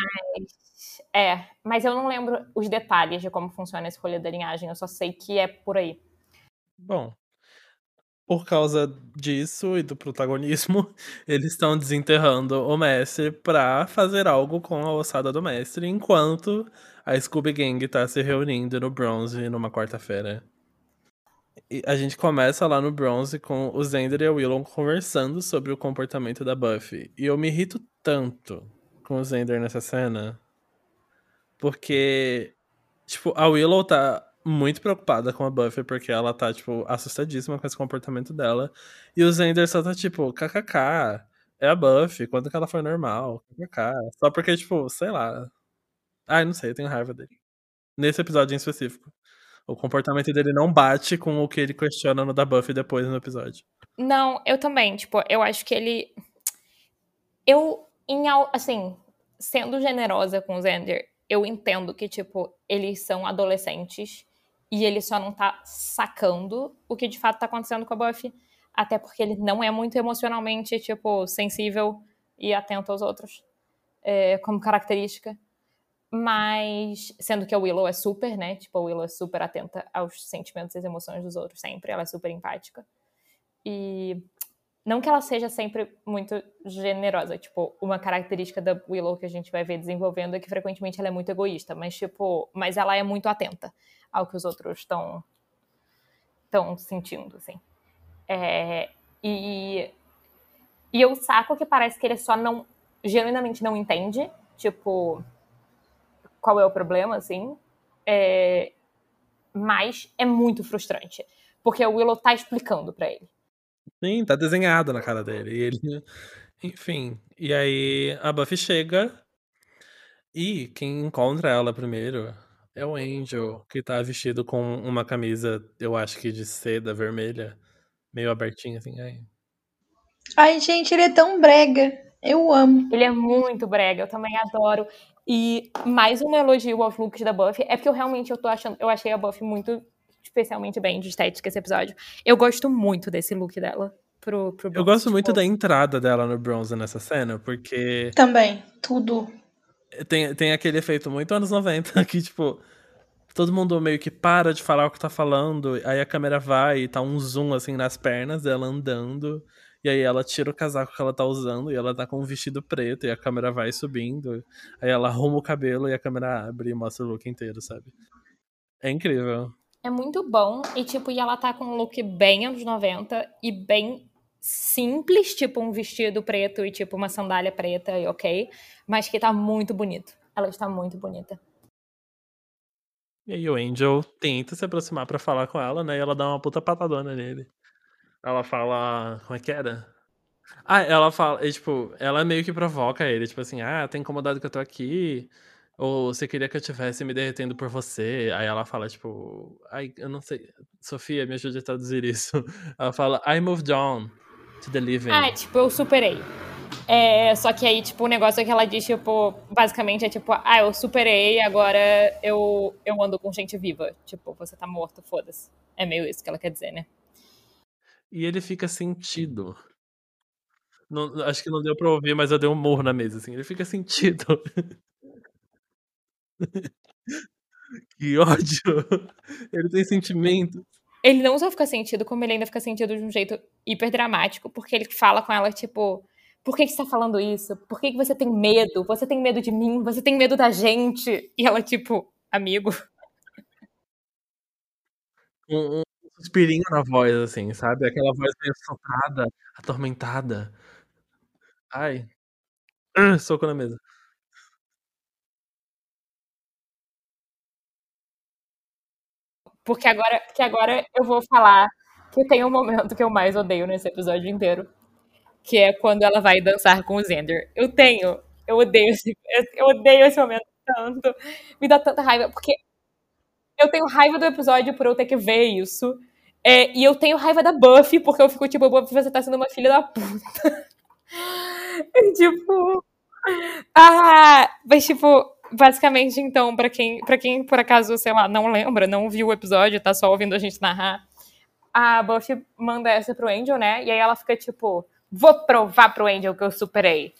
É, mas eu não lembro os detalhes de como funciona a escolha da linhagem, eu só sei que é por aí. Bom, por causa disso e do protagonismo, eles estão desenterrando o mestre pra fazer algo com a ossada do mestre, enquanto a Scooby Gang tá se reunindo no Bronze numa quarta-feira a gente começa lá no bronze com o Zender e a Willow conversando sobre o comportamento da Buffy. E eu me irrito tanto com o Zender nessa cena. Porque, tipo, a Willow tá muito preocupada com a Buffy porque ela tá, tipo, assustadíssima com esse comportamento dela. E o Zender só tá, tipo, kkk. É a Buffy, quando que ela foi normal? KKK. Só porque, tipo, sei lá. Ai, não sei, eu tenho raiva dele. Nesse episódio em específico. O comportamento dele não bate com o que ele questiona no da Buffy depois no episódio. Não, eu também. Tipo, eu acho que ele. Eu, em, assim, sendo generosa com o Xander, eu entendo que, tipo, eles são adolescentes e ele só não tá sacando o que de fato tá acontecendo com a Buffy. Até porque ele não é muito emocionalmente, tipo, sensível e atento aos outros, é, como característica. Mas, sendo que a Willow é super, né? Tipo, a Willow é super atenta aos sentimentos e emoções dos outros, sempre. Ela é super empática. E não que ela seja sempre muito generosa. Tipo, uma característica da Willow que a gente vai ver desenvolvendo é que frequentemente ela é muito egoísta. Mas, tipo, mas ela é muito atenta ao que os outros estão estão sentindo, assim. É, e, e eu saco que parece que ele só não, genuinamente não entende. Tipo, qual é o problema, assim. É... Mas é muito frustrante. Porque o Willow tá explicando para ele. Sim, tá desenhado na cara dele. E ele. Enfim. E aí a Buffy chega. E quem encontra ela primeiro é o Angel, que tá vestido com uma camisa, eu acho que de seda vermelha, meio abertinha, assim. Ai, Ai gente, ele é tão brega. Eu amo. Ele é muito brega, eu também adoro. E mais um elogio aos looks da Buffy é porque eu realmente eu tô achando, eu achei a Buffy muito especialmente bem de estética esse episódio. Eu gosto muito desse look dela. Pro, pro eu gosto muito tipo da entrada dela no bronze nessa cena, porque. Também, tudo. Tem, tem aquele efeito muito anos 90 que, tipo, todo mundo meio que para de falar o que tá falando, aí a câmera vai e tá um zoom assim nas pernas dela andando. E aí ela tira o casaco que ela tá usando e ela tá com um vestido preto e a câmera vai subindo. Aí ela arruma o cabelo e a câmera abre e mostra o look inteiro, sabe? É incrível. É muito bom. E, tipo, e ela tá com um look bem anos 90 e bem simples, tipo um vestido preto e, tipo, uma sandália preta e ok. Mas que tá muito bonito. Ela está muito bonita. E aí o Angel tenta se aproximar para falar com ela, né? E ela dá uma puta patadona nele. Ela fala. Como é que era? Ah, ela fala. E, tipo, ela meio que provoca ele, tipo assim, ah, tá incomodado que eu tô aqui. Ou você queria que eu tivesse me derretendo por você. Aí ela fala, tipo, ai, eu não sei. Sofia, me ajude a traduzir isso. Ela fala, I moved on to the living. Ah, tipo, eu superei. É, só que aí, tipo, o negócio é que ela diz, tipo, basicamente é tipo, ah, eu superei, agora eu, eu ando com gente viva. Tipo, você tá morto, foda-se. É meio isso que ela quer dizer, né? E ele fica sentido. Não, acho que não deu pra ouvir, mas eu dei um morro na mesa, assim. Ele fica sentido. que ódio! Ele tem sentimento. Ele não só fica sentido, como ele ainda fica sentido de um jeito hiper dramático, porque ele fala com ela, tipo, por que, que você tá falando isso? Por que, que você tem medo? Você tem medo de mim? Você tem medo da gente? E ela, tipo, amigo. Um, um suspirinho na voz, assim, sabe? Aquela voz meio soprada, atormentada. Ai. Uh, soco na mesa. Porque agora, que agora eu vou falar que tem um momento que eu mais odeio nesse episódio inteiro. Que é quando ela vai dançar com o Xander. Eu tenho, eu odeio esse, eu odeio esse momento tanto. Me dá tanta raiva, porque eu tenho raiva do episódio por eu ter que ver isso. É, e eu tenho raiva da Buffy, porque eu fico tipo, Buffy, você tá sendo uma filha da puta. Tipo. Ah, mas tipo, basicamente, então, para quem, pra quem por acaso, sei lá, não lembra, não viu o episódio, tá só ouvindo a gente narrar, a Buffy manda essa pro Angel, né? E aí ela fica tipo, vou provar pro Angel que eu superei.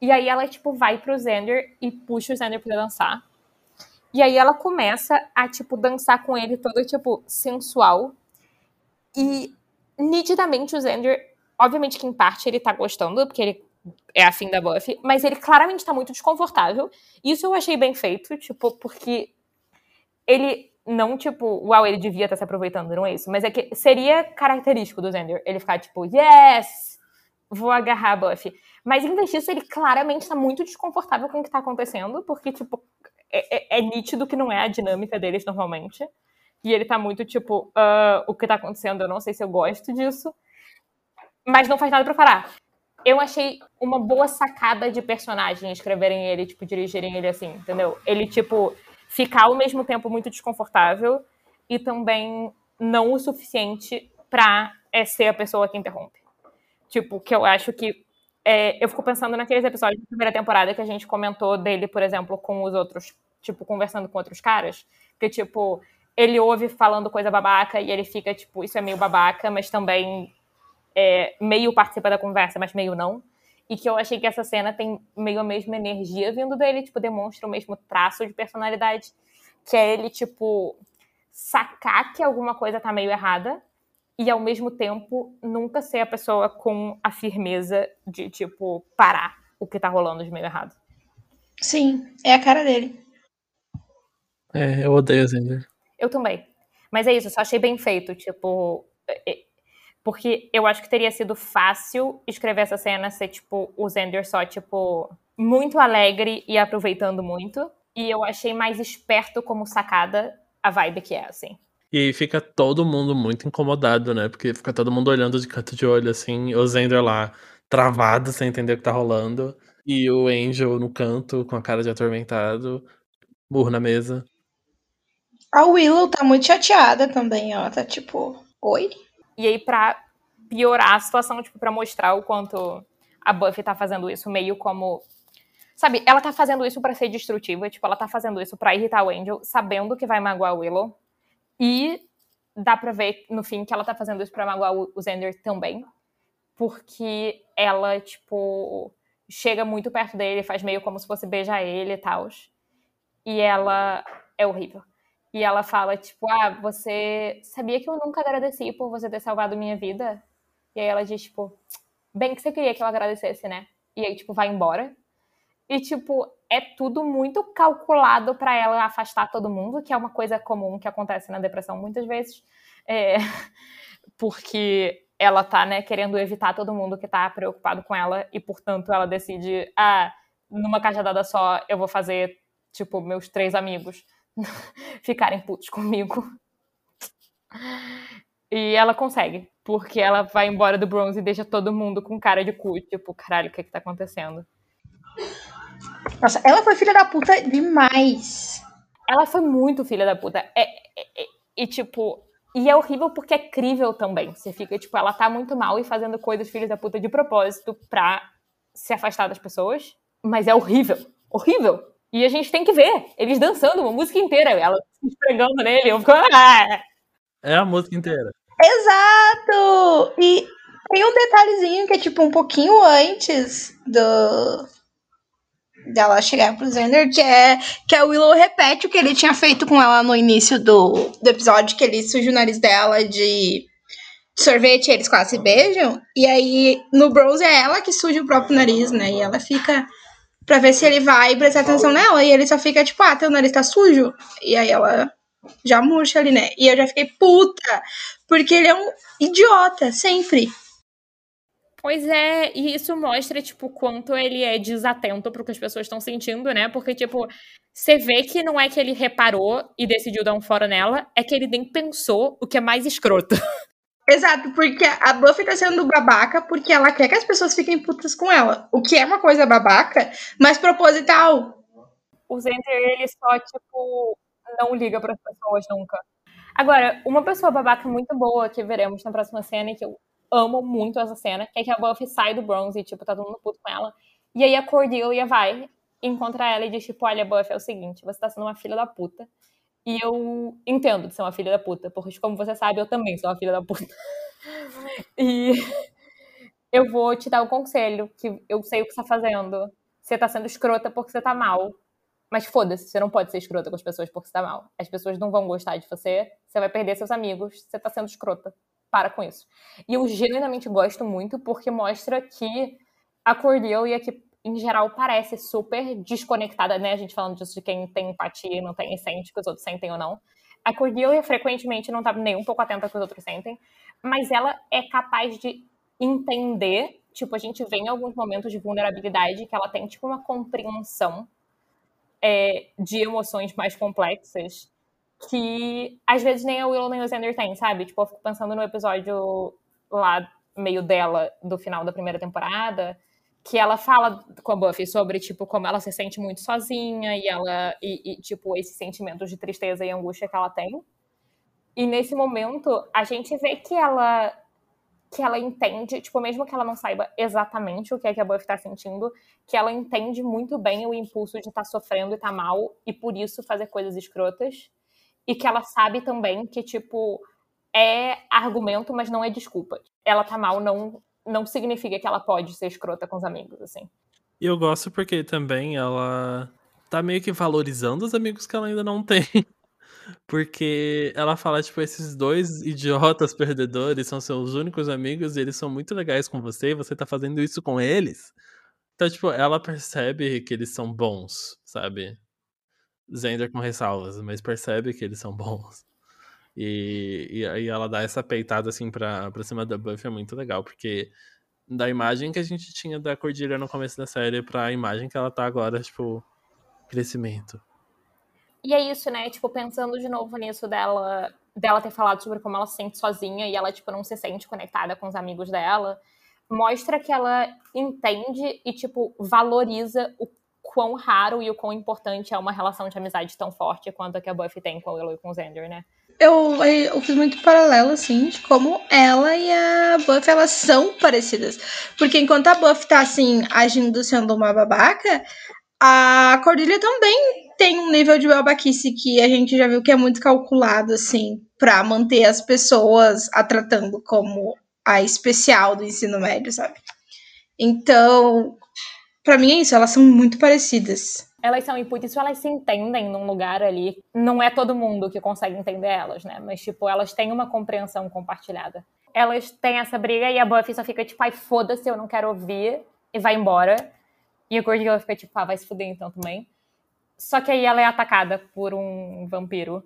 E aí ela, tipo, vai pro Xander e puxa o Xander pra dançar. E aí ela começa a, tipo, dançar com ele todo, tipo, sensual. E nitidamente o Xander, obviamente que em parte ele tá gostando, porque ele é afim da Buffy, mas ele claramente tá muito desconfortável. Isso eu achei bem feito, tipo, porque ele não, tipo, uau, ele devia estar tá se aproveitando, não é isso. Mas é que seria característico do Xander ele ficar tipo, yes, vou agarrar a Buffy. Mas em vez disso, ele claramente tá muito desconfortável com o que tá acontecendo, porque, tipo, é, é, é nítido que não é a dinâmica deles normalmente. E ele tá muito tipo, uh, o que tá acontecendo, eu não sei se eu gosto disso. Mas não faz nada pra parar eu achei uma boa sacada de personagem escreverem ele, tipo, dirigirem ele assim, entendeu? Ele, tipo, ficar ao mesmo tempo muito desconfortável e também não o suficiente pra é, ser a pessoa que interrompe. Tipo, que eu acho que. É, eu fico pensando naqueles episódios da primeira temporada que a gente comentou dele, por exemplo, com os outros, tipo, conversando com outros caras. Que, tipo, ele ouve falando coisa babaca e ele fica, tipo, isso é meio babaca, mas também é, meio participa da conversa, mas meio não. E que eu achei que essa cena tem meio a mesma energia vindo dele, tipo, demonstra o mesmo traço de personalidade. Que é ele, tipo, sacar que alguma coisa tá meio errada e ao mesmo tempo nunca ser a pessoa com a firmeza de, tipo, parar o que tá rolando de meio errado. Sim, é a cara dele. É, eu odeio o Zender. Eu também. Mas é isso, eu só achei bem feito. Tipo, porque eu acho que teria sido fácil escrever essa cena ser, tipo, o Zender só, tipo, muito alegre e aproveitando muito. E eu achei mais esperto como sacada a vibe que é, assim. E aí fica todo mundo muito incomodado, né? Porque fica todo mundo olhando de canto de olho, assim, o Zender lá travado, sem entender o que tá rolando. E o Angel no canto, com a cara de atormentado, burro na mesa. A Willow tá muito chateada também, ó. Tá tipo, oi? E aí, pra piorar a situação, tipo, pra mostrar o quanto a Buffy tá fazendo isso meio como. Sabe, ela tá fazendo isso para ser destrutiva, tipo, ela tá fazendo isso para irritar o Angel, sabendo que vai magoar o Willow. E dá pra ver no fim que ela tá fazendo isso pra magoar o Xander também. Porque ela, tipo, chega muito perto dele, faz meio como se fosse beijar ele e tal. E ela é horrível. E ela fala, tipo, ah, você sabia que eu nunca agradeci por você ter salvado minha vida? E aí ela diz, tipo, bem que você queria que eu agradecesse, né? E aí, tipo, vai embora. E, tipo, é tudo muito calculado para ela afastar todo mundo, que é uma coisa comum que acontece na depressão muitas vezes. É... Porque ela tá, né, querendo evitar todo mundo que tá preocupado com ela e, portanto, ela decide, ah, numa cajadada só eu vou fazer, tipo, meus três amigos ficarem putos comigo. E ela consegue, porque ela vai embora do bronze e deixa todo mundo com cara de cu, tipo, caralho, o que é que tá acontecendo? Nossa, ela foi filha da puta demais. Ela foi muito filha da puta. É, é, é, e, tipo, e é horrível porque é crível também. Você fica, tipo, ela tá muito mal e fazendo coisas filhas da puta de propósito pra se afastar das pessoas, mas é horrível. Horrível. E a gente tem que ver eles dançando uma música inteira, ela se esfregando nele. Eu fico. Ah! É a música inteira. Exato! E tem um detalhezinho que é tipo um pouquinho antes do dela chegar pro Xander, que é que a Willow repete o que ele tinha feito com ela no início do, do episódio, que ele suja o nariz dela de sorvete, eles quase se beijam. E aí, no Bronze é ela que suja o próprio nariz, né? E ela fica pra ver se ele vai prestar atenção nela. E ele só fica tipo, ah, teu nariz tá sujo. E aí ela já murcha ali, né? E eu já fiquei puta, porque ele é um idiota, sempre. Pois é, e isso mostra, tipo, quanto ele é desatento pro que as pessoas estão sentindo, né? Porque, tipo, você vê que não é que ele reparou e decidiu dar um fora nela, é que ele nem pensou o que é mais escroto. Exato, porque a Buffy tá sendo babaca porque ela quer que as pessoas fiquem putas com ela. O que é uma coisa babaca, mas proposital. O Zender, ele só, tipo, não liga para as pessoas nunca. Agora, uma pessoa babaca muito boa que veremos na próxima cena e que eu amo muito essa cena, que é que a Buffy sai do Bronze e, tipo, tá todo mundo puto com ela. E aí a Cordelia vai, encontra ela e diz, tipo, olha, Buffy, é o seguinte, você tá sendo uma filha da puta. E eu entendo de ser uma filha da puta, porque, como você sabe, eu também sou uma filha da puta. e eu vou te dar um conselho, que eu sei o que você tá fazendo. Você tá sendo escrota porque você tá mal. Mas foda-se, você não pode ser escrota com as pessoas porque você tá mal. As pessoas não vão gostar de você, você vai perder seus amigos, você tá sendo escrota. Para com isso. E eu genuinamente gosto muito porque mostra que a Cordelia, que em geral parece super desconectada, né? A gente falando disso de quem tem empatia e não tem e sente que os outros sentem ou não. A Cordelia frequentemente não tá nem um pouco atenta ao que os outros sentem, mas ela é capaz de entender, tipo, a gente vê em alguns momentos de vulnerabilidade que ela tem, tipo, uma compreensão é, de emoções mais complexas que às vezes nem a Willow nem o Xander tem, sabe? Tipo, eu fico pensando no episódio lá, meio dela, do final da primeira temporada, que ela fala com a Buffy sobre, tipo, como ela se sente muito sozinha e ela, e, e tipo, esses sentimentos de tristeza e angústia que ela tem. E nesse momento, a gente vê que ela que ela entende, tipo, mesmo que ela não saiba exatamente o que é que a Buffy está sentindo, que ela entende muito bem o impulso de estar tá sofrendo e tá mal e por isso fazer coisas escrotas. E que ela sabe também que, tipo, é argumento, mas não é desculpa. Ela tá mal não não significa que ela pode ser escrota com os amigos, assim. E eu gosto porque também ela tá meio que valorizando os amigos que ela ainda não tem. Porque ela fala, tipo, esses dois idiotas perdedores são seus únicos amigos e eles são muito legais com você e você tá fazendo isso com eles. Então, tipo, ela percebe que eles são bons, sabe? Zender com ressalvas, mas percebe que eles são bons. E, e aí ela dá essa peitada assim pra, pra cima da Buffy é muito legal, porque da imagem que a gente tinha da Cordelia no começo da série pra imagem que ela tá agora, tipo, crescimento. E é isso, né? Tipo, pensando de novo nisso dela, dela ter falado sobre como ela se sente sozinha e ela, tipo, não se sente conectada com os amigos dela, mostra que ela entende e, tipo, valoriza o quão raro e o quão importante é uma relação de amizade tão forte quanto a que a Buffy tem com a Willow e com o Xander, né? Eu, eu fiz muito paralelo, assim, de como ela e a Buffy, elas são parecidas. Porque enquanto a Buffy tá, assim, agindo sendo uma babaca, a Cordelia também tem um nível de babaquice que a gente já viu que é muito calculado, assim, para manter as pessoas a tratando como a especial do ensino médio, sabe? Então, para mim é isso, elas são muito parecidas. Elas são, por isso elas se entendem num lugar ali. Não é todo mundo que consegue entender elas, né? Mas, tipo, elas têm uma compreensão compartilhada. Elas têm essa briga e a Buffy só fica tipo, ai, foda-se, eu não quero ouvir, e vai embora. E a Cordelia fica tipo, ah, vai se fuder então também. Só que aí ela é atacada por um vampiro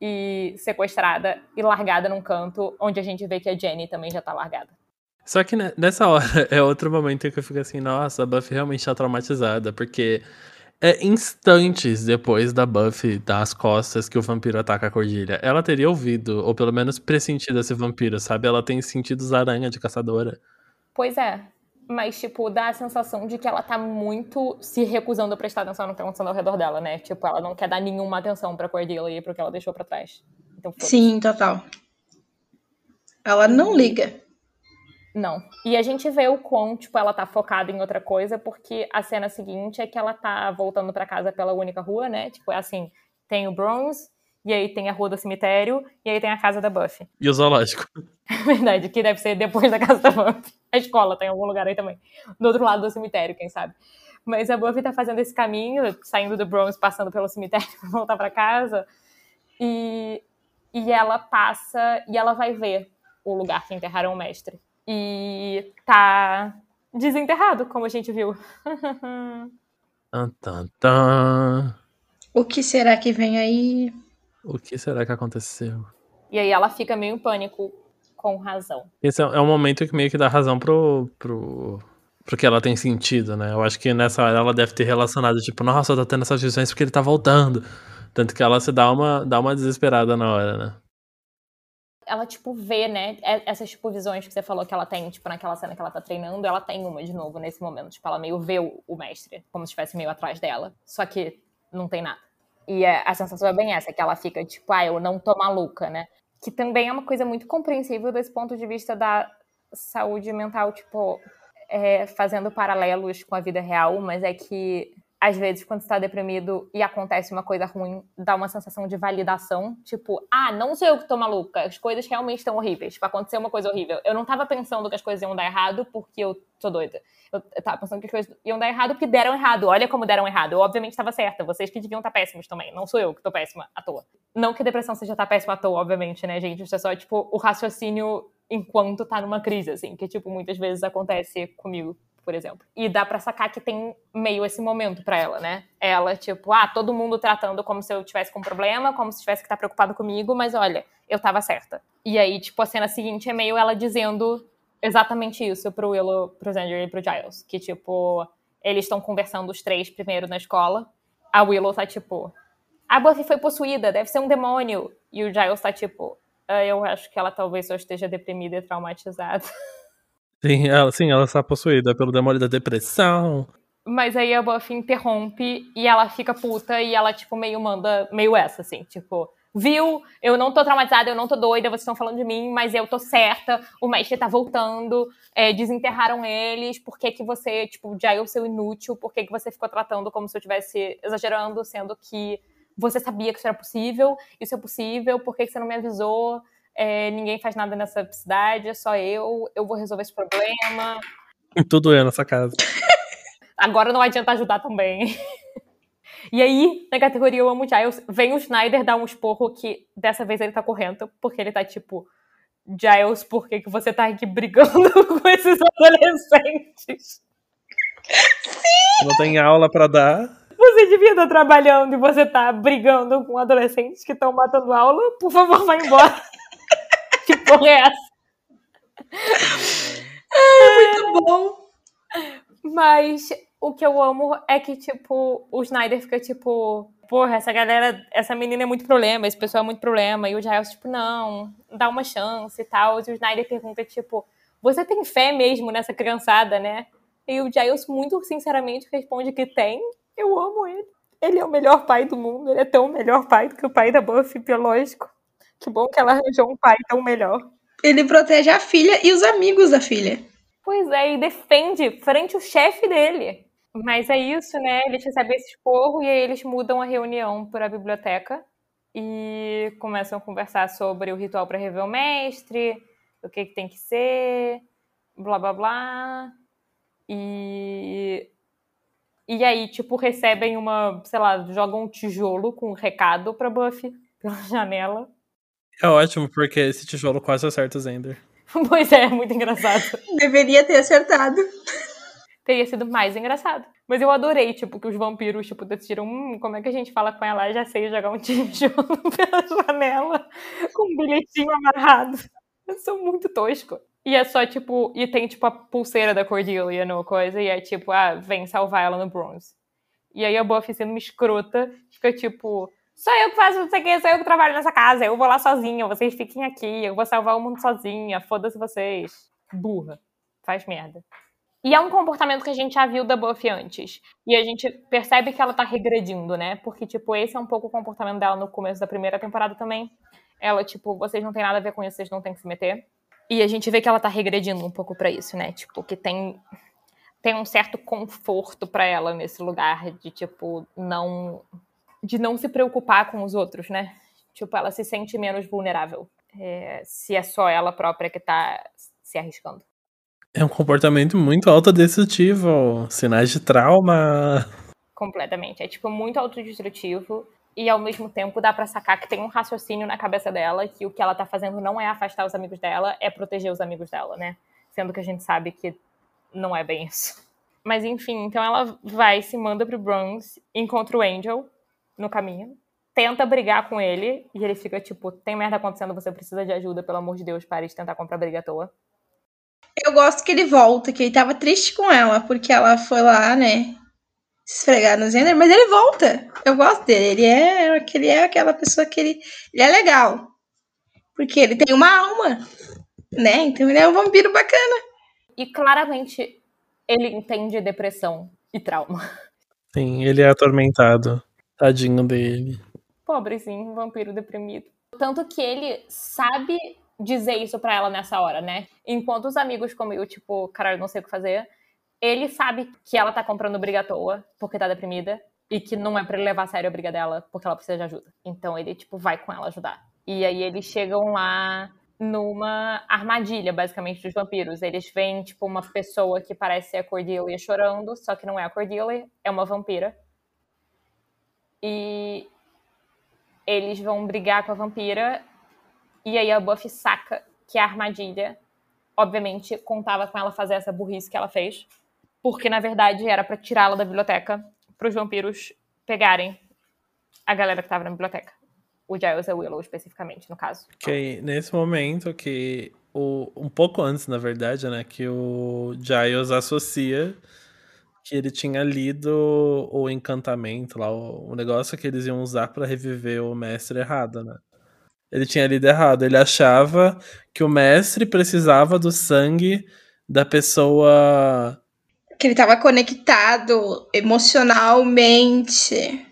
e sequestrada e largada num canto, onde a gente vê que a Jenny também já tá largada. Só que nessa hora é outro momento em que eu fico assim, nossa, a Buffy realmente tá traumatizada, porque é instantes depois da Buffy dar as costas que o vampiro ataca a Cordilha. Ela teria ouvido, ou pelo menos pressentido esse vampiro, sabe? Ela tem sentidos aranha de caçadora. Pois é, mas, tipo, dá a sensação de que ela tá muito se recusando a prestar atenção no que tá acontecendo ao redor dela, né? Tipo, ela não quer dar nenhuma atenção pra Cordelia e pro que ela deixou pra trás. Então, Sim, total. Ela não liga. Não. E a gente vê o quão, tipo, ela tá focada em outra coisa, porque a cena seguinte é que ela tá voltando para casa pela única rua, né? Tipo, é assim, tem o Bronze, e aí tem a rua do cemitério, e aí tem a casa da Buffy. E o zoológico. É verdade, que deve ser depois da casa da Buffy. A escola tem algum lugar aí também. Do outro lado do cemitério, quem sabe. Mas a Buffy tá fazendo esse caminho, saindo do Bronze, passando pelo cemitério pra voltar para casa. E, e ela passa e ela vai ver o lugar que enterraram o mestre. E tá desenterrado, como a gente viu. Tan, tan, tan. O que será que vem aí? O que será que aconteceu? E aí ela fica meio em pânico, com razão. Esse é, é um momento que meio que dá razão pro, pro, pro que ela tem sentido, né? Eu acho que nessa hora ela deve ter relacionado, tipo, nossa, tá tendo essas visões porque ele tá voltando. Tanto que ela se dá uma, dá uma desesperada na hora, né? Ela, tipo, vê, né? é- Essas, tipo, visões que você falou que ela tem, tipo, naquela cena que ela tá treinando, ela tem uma de novo nesse momento. Tipo, ela meio vê o, o mestre, como se estivesse meio atrás dela. Só que não tem nada. E é- a sensação é bem essa, que ela fica, tipo, ah, eu não tô maluca, né? Que também é uma coisa muito compreensível desse ponto de vista da saúde mental, tipo, é, fazendo paralelos com a vida real, mas é que às vezes quando você tá deprimido e acontece uma coisa ruim, dá uma sensação de validação, tipo, ah, não sou eu que tô maluca, as coisas realmente estão horríveis, tipo, aconteceu uma coisa horrível. Eu não tava pensando que as coisas iam dar errado porque eu tô doida. Eu tava pensando que as coisas iam dar errado porque deram errado. Olha como deram errado. Eu obviamente estava certa. Vocês que deviam estar péssimos também. Não sou eu que tô péssima à toa. Não que a depressão seja estar péssima à toa, obviamente, né, gente? Isso é só, tipo, o raciocínio enquanto tá numa crise, assim, que, tipo, muitas vezes acontece comigo, por exemplo. E dá pra sacar que tem meio esse momento pra ela, né? Ela, tipo, ah, todo mundo tratando como se eu tivesse com um problema, como se tivesse que estar preocupado comigo, mas olha, eu tava certa. E aí, tipo, a cena seguinte é meio ela dizendo exatamente isso pro Willow, pro Xander e pro Giles. Que, tipo, eles estão conversando os três primeiro na escola. A Willow tá, tipo, a Buffy foi possuída, deve ser um demônio. E o Giles tá, tipo, "Ah, eu acho que ela talvez só esteja deprimida e traumatizada. Sim, ela, sim, ela está possuída pelo demônio da depressão. Mas aí a Buffy interrompe e ela fica puta e ela, tipo, meio manda, meio essa, assim, tipo, viu? Eu não tô traumatizada, eu não tô doida, vocês estão falando de mim, mas eu tô certa, o mestre tá voltando, é, desenterraram eles, por que que você, tipo, já eu seu inútil, por que que você ficou tratando como se eu estivesse exagerando, sendo que você sabia que isso era possível, isso é possível, por que que você não me avisou? É, ninguém faz nada nessa cidade, é só eu, eu vou resolver esse problema. Tudo é nessa casa. Agora não adianta ajudar também. E aí, na categoria Eu Amo Giles, vem o Schneider dar um esporro que dessa vez ele tá correndo, porque ele tá tipo, Giles, por que, que você tá aqui brigando com esses adolescentes? Não tem aula pra dar. Você devia estar trabalhando e você tá brigando com adolescentes que estão matando aula? Por favor, vai embora. Que porra é essa? Muito bom. Mas o que eu amo é que, tipo, o Snyder fica tipo, porra, essa galera, essa menina é muito problema, esse pessoal é muito problema. E o Giles, tipo, não, dá uma chance e tal. E o Snyder pergunta, tipo, você tem fé mesmo nessa criançada, né? E o Giles, muito sinceramente, responde que tem. Eu amo ele. Ele é o melhor pai do mundo. Ele é tão melhor pai do que o pai da Buffy biológico. Que bom que ela arranjou um pai tão melhor. Ele protege a filha e os amigos da filha. Pois é, e defende frente ao chefe dele. Mas é isso, né? Eles recebem esse esporro e aí eles mudam a reunião para a biblioteca e começam a conversar sobre o ritual para rever o mestre, o que, que tem que ser, blá blá blá. E. E aí, tipo, recebem uma, sei lá, jogam um tijolo com um recado pra Buffy pela janela. É ótimo, porque esse tijolo quase acerta o Zender. Pois é, muito engraçado. Deveria ter acertado. teria sido mais engraçado. Mas eu adorei, tipo, que os vampiros, tipo, decidiram, hum, como é que a gente fala com ela? Já sei jogar um tijolo pela janela com um bilhetinho amarrado. Eu sou muito tosco. E é só, tipo, e tem, tipo, a pulseira da Cordelia no coisa, e é tipo, ah, vem salvar ela no Bronze. E aí a Buffy sendo uma escrota, fica tipo, sou eu que faço não sei o que, sou eu que trabalho nessa casa, eu vou lá sozinha, vocês fiquem aqui, eu vou salvar o mundo sozinha, foda-se vocês. Burra. Faz merda. E é um comportamento que a gente já viu da Buffy antes. E a gente percebe que ela tá regredindo, né? Porque, tipo, esse é um pouco o comportamento dela no começo da primeira temporada também. Ela, tipo, vocês não têm nada a ver com isso, vocês não têm que se meter. E a gente vê que ela tá regredindo um pouco para isso, né? Tipo, que tem tem um certo conforto para ela nesse lugar de tipo não de não se preocupar com os outros, né? Tipo, ela se sente menos vulnerável é, se é só ela própria que tá se arriscando. É um comportamento muito autodestrutivo, sinais de trauma. Completamente. É tipo muito autodestrutivo e ao mesmo tempo dá para sacar que tem um raciocínio na cabeça dela que o que ela tá fazendo não é afastar os amigos dela, é proteger os amigos dela, né? Sendo que a gente sabe que não é bem isso. Mas enfim, então ela vai, se manda pro Bronx, encontra o Angel no caminho, tenta brigar com ele, e ele fica tipo, tem merda acontecendo, você precisa de ajuda, pelo amor de Deus, pare de tentar comprar briga à toa. Eu gosto que ele volta, que ele tava triste com ela, porque ela foi lá, né, esfregar no Zender, mas ele volta. Eu gosto dele, ele é, ele é aquela pessoa que ele, ele é legal. Porque ele tem uma alma, né, então ele é um vampiro bacana. E claramente ele entende depressão e trauma. Sim, ele é atormentado. Tadinho dele. Pobrezinho, vampiro deprimido. Tanto que ele sabe dizer isso para ela nessa hora, né? Enquanto os amigos comigo, tipo, caralho, não sei o que fazer, ele sabe que ela tá comprando briga à toa, porque tá deprimida, e que não é para ele levar a sério a briga dela, porque ela precisa de ajuda. Então ele, tipo, vai com ela ajudar. E aí eles chegam lá numa armadilha, basicamente, dos vampiros. Eles veem, tipo, uma pessoa que parece ser a Cordelia chorando, só que não é a Cordelia, é uma vampira. E eles vão brigar com a vampira, e aí a Buffy saca que a armadilha, obviamente, contava com ela fazer essa burrice que ela fez, porque, na verdade, era para tirá-la da biblioteca, para os vampiros pegarem a galera que tava na biblioteca. O Giles e a Willow, especificamente, no caso. Ok, nesse momento que o, um pouco antes, na verdade, né, que o Giles associa que ele tinha lido o encantamento lá, o, o negócio que eles iam usar para reviver o mestre errado, né? Ele tinha lido errado, ele achava que o mestre precisava do sangue da pessoa que ele estava conectado emocionalmente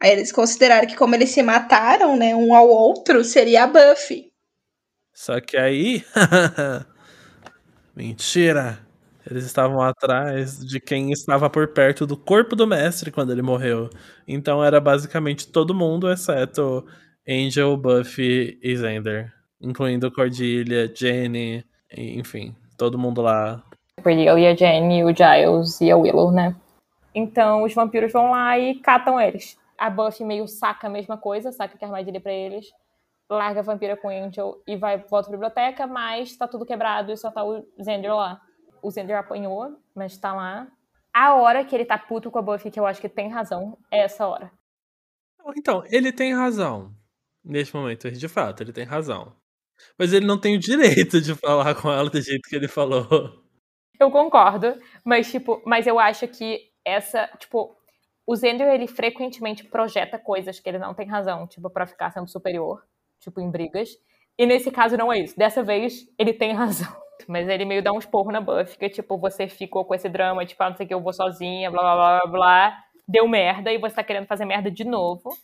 Aí eles consideraram que como eles se mataram, né, um ao outro, seria a Buffy. Só que aí. Mentira! Eles estavam atrás de quem estava por perto do corpo do mestre quando ele morreu. Então era basicamente todo mundo, exceto Angel, Buffy e Xander. Incluindo Cordelia, Jenny, enfim, todo mundo lá. Cordelia, Jenny, o Giles e a Willow, né? Então os vampiros vão lá e catam eles a Buffy meio saca a mesma coisa, saca que a armadilha para eles, larga a vampira com o Angel e vai volta pra biblioteca, mas tá tudo quebrado e só tá o Xander lá. O Xander apanhou, mas tá lá. A hora que ele tá puto com a Buffy, que eu acho que tem razão, é essa hora. Então, ele tem razão. Neste momento, de fato, ele tem razão. Mas ele não tem o direito de falar com ela do jeito que ele falou. Eu concordo, mas tipo, mas eu acho que essa, tipo, o Zender, ele frequentemente projeta coisas que ele não tem razão, tipo, para ficar sendo superior, tipo, em brigas. E nesse caso não é isso. Dessa vez, ele tem razão. Mas ele meio dá um esporro na Buffy, que tipo, você ficou com esse drama, tipo, ah, não sei o que, eu vou sozinha, blá, blá, blá, blá, blá. Deu merda e você tá querendo fazer merda de novo.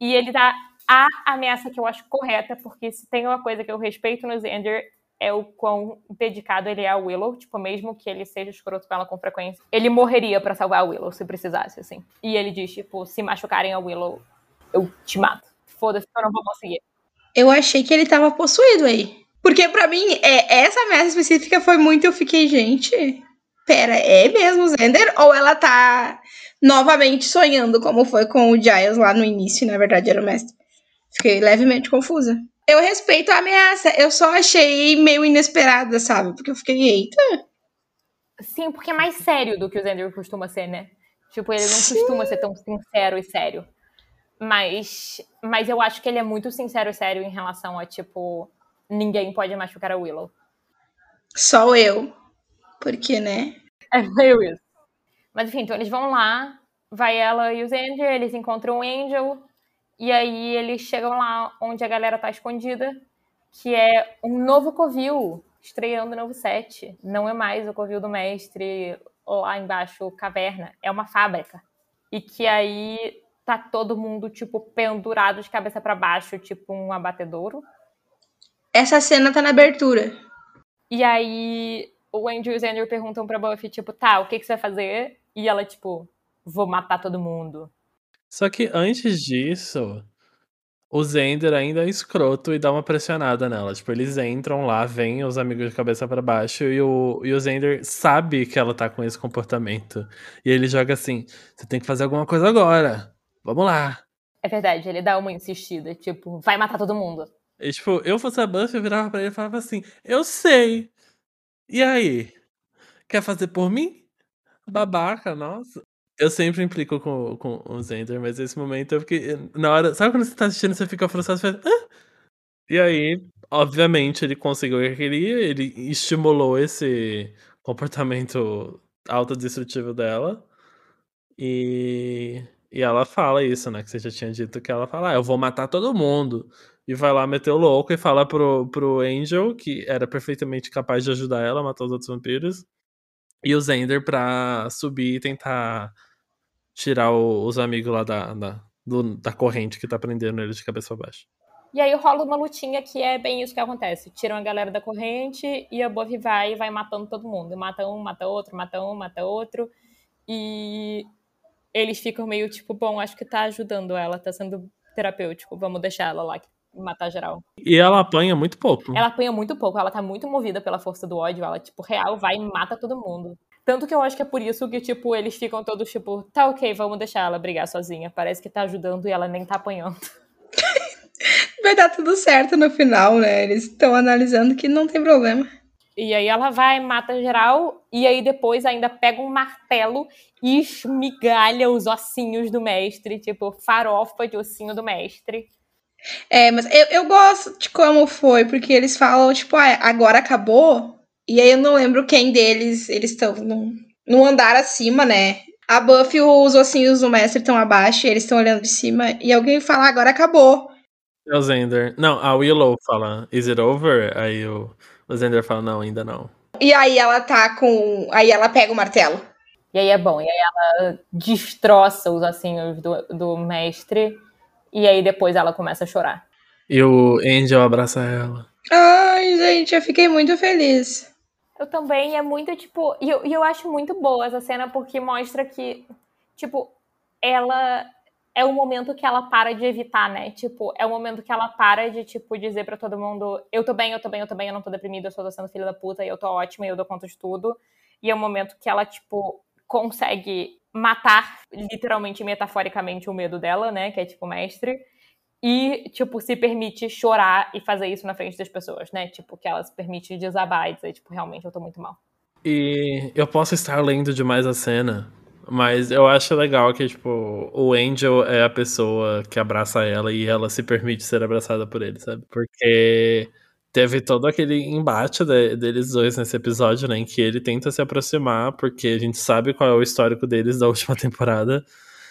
E ele dá a ameaça que eu acho correta, porque se tem uma coisa que eu respeito no Zender, é o quão dedicado ele é a Willow, tipo, mesmo que ele seja escroto com ela com frequência, ele morreria para salvar a Willow se precisasse, assim. E ele diz, tipo, se machucarem a Willow, eu te mato. Foda-se, eu não vou conseguir. Eu achei que ele tava possuído aí. Porque para mim, é, essa ameaça específica foi muito, eu fiquei, gente, pera, é mesmo Zender? Ou ela tá novamente sonhando, como foi com o Giles lá no início, na verdade era o mestre. Fiquei levemente confusa. Eu respeito a ameaça, eu só achei meio inesperada, sabe? Porque eu fiquei, eita. Sim, porque é mais sério do que o Xander costuma ser, né? Tipo, ele não Sim. costuma ser tão sincero e sério. Mas, mas eu acho que ele é muito sincero e sério em relação a, tipo, ninguém pode machucar a Willow. Só eu. Porque, né? É meio isso. Mas enfim, então eles vão lá, vai ela e o Xander, eles encontram o Angel, e aí eles chegam lá onde a galera tá escondida, que é um novo covil, estreando novo set. Não é mais o covil do mestre lá embaixo, caverna, é uma fábrica. E que aí tá todo mundo, tipo, pendurado de cabeça para baixo, tipo um abatedouro. Essa cena tá na abertura. E aí o Andrew e o Xander perguntam pra Buffy, tipo, tá, o que, que você vai fazer? E ela, tipo, vou matar todo mundo. Só que antes disso, o Zender ainda é escroto e dá uma pressionada nela. Tipo, eles entram lá, vêm os amigos de cabeça para baixo e o, e o Zender sabe que ela tá com esse comportamento. E ele joga assim: você tem que fazer alguma coisa agora. Vamos lá. É verdade, ele dá uma insistida, tipo, vai matar todo mundo. E, tipo, eu fosse a Buffy, eu virava pra ele e falava assim: eu sei. E aí? Quer fazer por mim? Babaca, nossa. Eu sempre implico com, com o Zender, mas nesse momento eu fiquei. Na hora. Sabe quando você tá assistindo você fica frustrado? Você faz, ah? E aí, obviamente, ele conseguiu o que queria, ele estimulou esse comportamento autodestrutivo dela. E, e ela fala isso, né? Que você já tinha dito que ela fala, ah, eu vou matar todo mundo. E vai lá meter o louco e fala pro, pro Angel, que era perfeitamente capaz de ajudar ela a matar os outros vampiros. E o Zender pra subir e tentar tirar o, os amigos lá da, da, do, da corrente que tá prendendo ele de cabeça pra baixo. E aí rola uma lutinha que é bem isso que acontece. Tiram a galera da corrente e a Buffy vai e vai matando todo mundo. Mata um, mata outro, mata um, mata outro. E eles ficam meio tipo, bom, acho que tá ajudando ela, tá sendo terapêutico, vamos deixar ela lá matar geral. E ela apanha muito pouco. Ela apanha muito pouco, ela tá muito movida pela força do ódio, ela, tipo, real, vai e mata todo mundo. Tanto que eu acho que é por isso que, tipo, eles ficam todos, tipo, tá ok, vamos deixar ela brigar sozinha. Parece que tá ajudando e ela nem tá apanhando. Vai dar tudo certo no final, né? Eles estão analisando que não tem problema. E aí ela vai, mata geral, e aí depois ainda pega um martelo e esmigalha os ossinhos do mestre, tipo, farofa de ossinho do mestre. É, mas eu, eu gosto de como foi, porque eles falam, tipo, ah, agora acabou. E aí eu não lembro quem deles, eles estão num, num andar acima, né? A Buffy e os ossinhos do mestre estão abaixo, e eles estão olhando de cima, e alguém fala, agora acabou. É o Zender. Não, a Willow fala, is it over? Aí o, o Zender fala, não, ainda não. E aí ela tá com. Aí ela pega o martelo. E aí é bom, e aí ela destroça os ossinhos do, do mestre, e aí depois ela começa a chorar. E o Angel abraça ela. Ai, gente, eu fiquei muito feliz. Eu também, é muito, tipo, e eu, e eu acho muito boa essa cena porque mostra que, tipo, ela é o momento que ela para de evitar, né? Tipo, é o momento que ela para de, tipo, dizer para todo mundo, eu tô bem, eu tô bem, eu tô bem, eu não tô deprimida, eu só tô sendo filha da puta, e eu tô ótima, e eu dou conta de tudo. E é o momento que ela, tipo, consegue matar, literalmente e metaforicamente, o medo dela, né? Que é, tipo, mestre. E, tipo, se permite chorar e fazer isso na frente das pessoas, né? Tipo, que ela se permite desabar e dizer, tipo, realmente eu tô muito mal. E eu posso estar lendo demais a cena, mas eu acho legal que, tipo, o Angel é a pessoa que abraça ela e ela se permite ser abraçada por ele, sabe? Porque teve todo aquele embate de, deles dois nesse episódio, né? Em que ele tenta se aproximar, porque a gente sabe qual é o histórico deles da última temporada.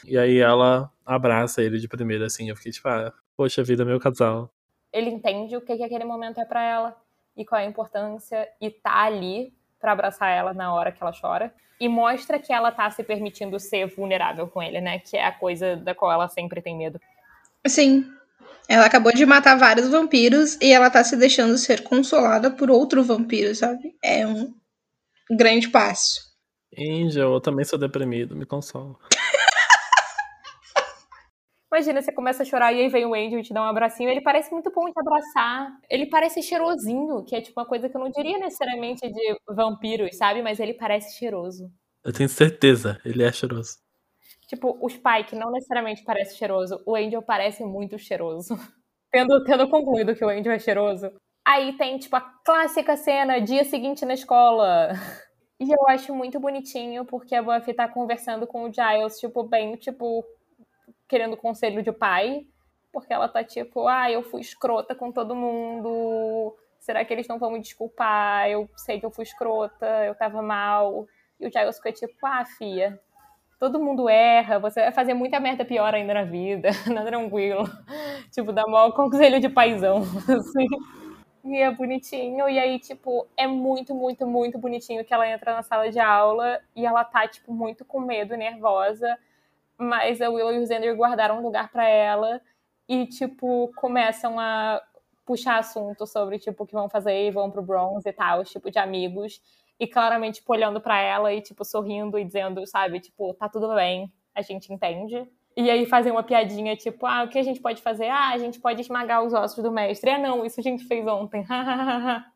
E aí ela abraça ele de primeira, assim. Eu fiquei tipo, ah, poxa vida, meu casal. Ele entende o que, que aquele momento é para ela e qual é a importância e tá ali para abraçar ela na hora que ela chora e mostra que ela tá se permitindo ser vulnerável com ele, né? Que é a coisa da qual ela sempre tem medo. Sim. Ela acabou de matar vários vampiros e ela tá se deixando ser consolada por outro vampiro, sabe? É um grande passo. Angel, eu também sou deprimido, me consola. Imagina, você começa a chorar e aí vem o Angel e te dá um abracinho. Ele parece muito bom te abraçar. Ele parece cheirosinho, que é tipo uma coisa que eu não diria necessariamente de vampiros, sabe? Mas ele parece cheiroso. Eu tenho certeza, ele é cheiroso. Tipo, o Spike não necessariamente parece cheiroso. O Angel parece muito cheiroso. tendo, tendo concluído que o Angel é cheiroso. Aí tem, tipo, a clássica cena, dia seguinte na escola. E eu acho muito bonitinho, porque a Buffy tá conversando com o Giles, tipo, bem, tipo, querendo conselho de pai, porque ela tá tipo, ah, eu fui escrota com todo mundo, será que eles não vão me desculpar? Eu sei que eu fui escrota, eu tava mal. E o Giles ficou tipo, ah, fia, todo mundo erra, você vai fazer muita merda pior ainda na vida, não tranquilo. tipo, dá maior conselho de paizão, assim. E é bonitinho, e aí, tipo, é muito, muito, muito bonitinho que ela entra na sala de aula e ela tá, tipo, muito com medo, nervosa mas a Willow e o Xander guardaram um lugar para ela e, tipo, começam a puxar assunto sobre, tipo, o que vão fazer e vão pro bronze e tal, tipo, de amigos. E claramente, tipo, olhando pra ela e, tipo, sorrindo e dizendo, sabe, tipo, tá tudo bem, a gente entende. E aí fazer uma piadinha, tipo, ah, o que a gente pode fazer? Ah, a gente pode esmagar os ossos do mestre. Ah, não, isso a gente fez ontem.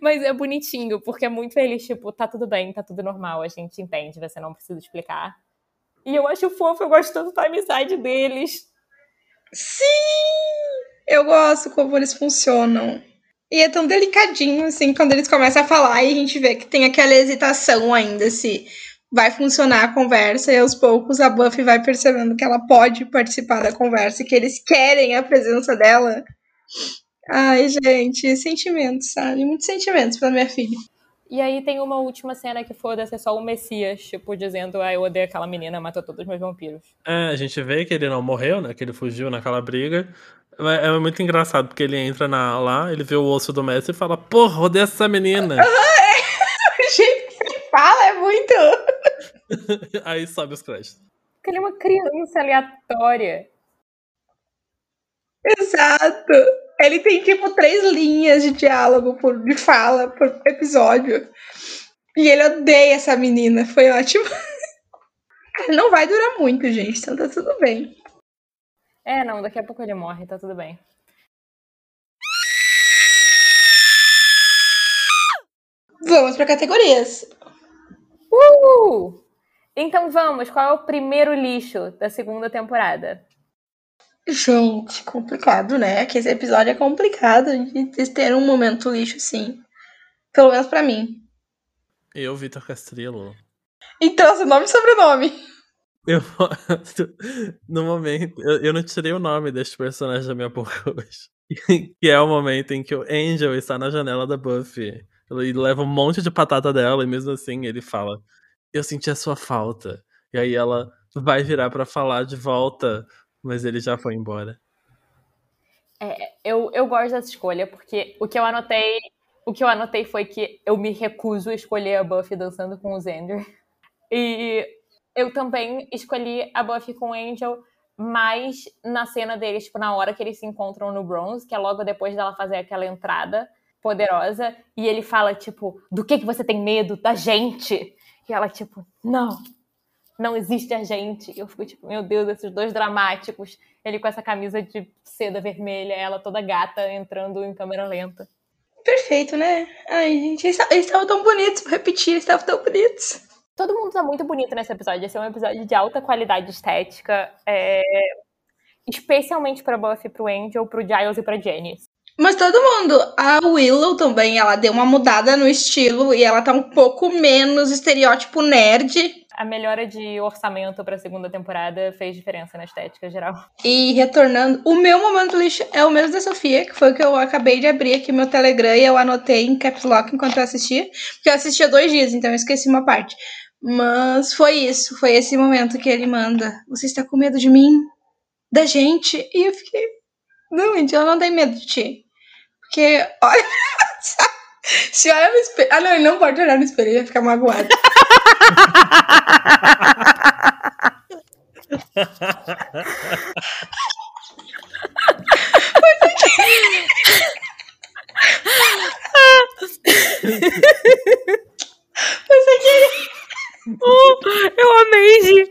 Mas é bonitinho, porque é muito feliz, tipo, tá tudo bem, tá tudo normal, a gente entende, você não precisa explicar. E eu acho fofo, eu gosto tanto da amizade deles. Sim! Eu gosto como eles funcionam. E é tão delicadinho, assim, quando eles começam a falar e a gente vê que tem aquela hesitação ainda, se vai funcionar a conversa, e aos poucos a Buffy vai percebendo que ela pode participar da conversa e que eles querem a presença dela. Ai, gente, sentimentos, sabe? Muitos sentimentos pra minha filha. E aí tem uma última cena que foda-se, é só o Messias, tipo, dizendo, ah, eu odeio aquela menina, matou todos os meus vampiros. É, a gente vê que ele não morreu, né? Que ele fugiu naquela briga. É, é muito engraçado, porque ele entra na, lá, ele vê o osso do mestre e fala, porra, odeio essa menina. o jeito que ele fala é muito. aí sobe os créditos. Porque ele é uma criança aleatória. Exato. Ele tem, tipo, três linhas de diálogo, por, de fala por episódio. E ele odeia essa menina. Foi ótimo. Não vai durar muito, gente, então tá tudo bem. É, não, daqui a pouco ele morre, tá tudo bem. Vamos para categorias. Uh! Então vamos, qual é o primeiro lixo da segunda temporada? Gente, complicado, né? Que esse episódio é complicado de ter um momento lixo, sim. Pelo menos pra mim. Eu, Vitor Castrelo. Então, seu nome e sobrenome. Eu No momento. Eu, eu não tirei o nome deste personagem da minha boca hoje. que é o momento em que o Angel está na janela da Buffy. Ele leva um monte de patata dela e mesmo assim ele fala: Eu senti a sua falta. E aí ela vai virar para falar de volta mas ele já foi embora. É, eu, eu gosto dessa escolha, porque o que eu anotei. O que eu anotei foi que eu me recuso a escolher a Buffy dançando com o Xander. E eu também escolhi a Buffy com o Angel, mas na cena deles, tipo, na hora que eles se encontram no Bronze, que é logo depois dela fazer aquela entrada poderosa, e ele fala, tipo, do que, que você tem medo? Da gente! E ela, tipo, não, não existe a gente. Eu fico tipo, meu Deus, esses dois dramáticos. Ele com essa camisa de seda vermelha, ela toda gata entrando em câmera lenta. Perfeito, né? Ai, gente, eles estavam tão bonitos, vou repetir, eles estavam tão bonitos. Todo mundo tá muito bonito nesse episódio. Esse é um episódio de alta qualidade estética. É... Especialmente pra Buffy, pro Angel, pro Giles e pra Jenny. Mas todo mundo, a Willow também, ela deu uma mudada no estilo e ela tá um pouco menos estereótipo nerd a melhora de orçamento para a segunda temporada fez diferença na estética geral. E retornando, o meu momento lixo é o mesmo da Sofia, que foi o que eu acabei de abrir aqui meu Telegram e eu anotei em caps lock enquanto eu assistia, porque eu assistia dois dias, então eu esqueci uma parte. Mas foi isso, foi esse momento que ele manda. Você está com medo de mim? Da gente? E eu fiquei. Não, gente, eu não tenho medo de ti. Porque, olha. Se olha no espelho. Ah, não, ele não pode olhar no espelho, ele vai ficar magoado. Foi sem querer. Oh, eu amei.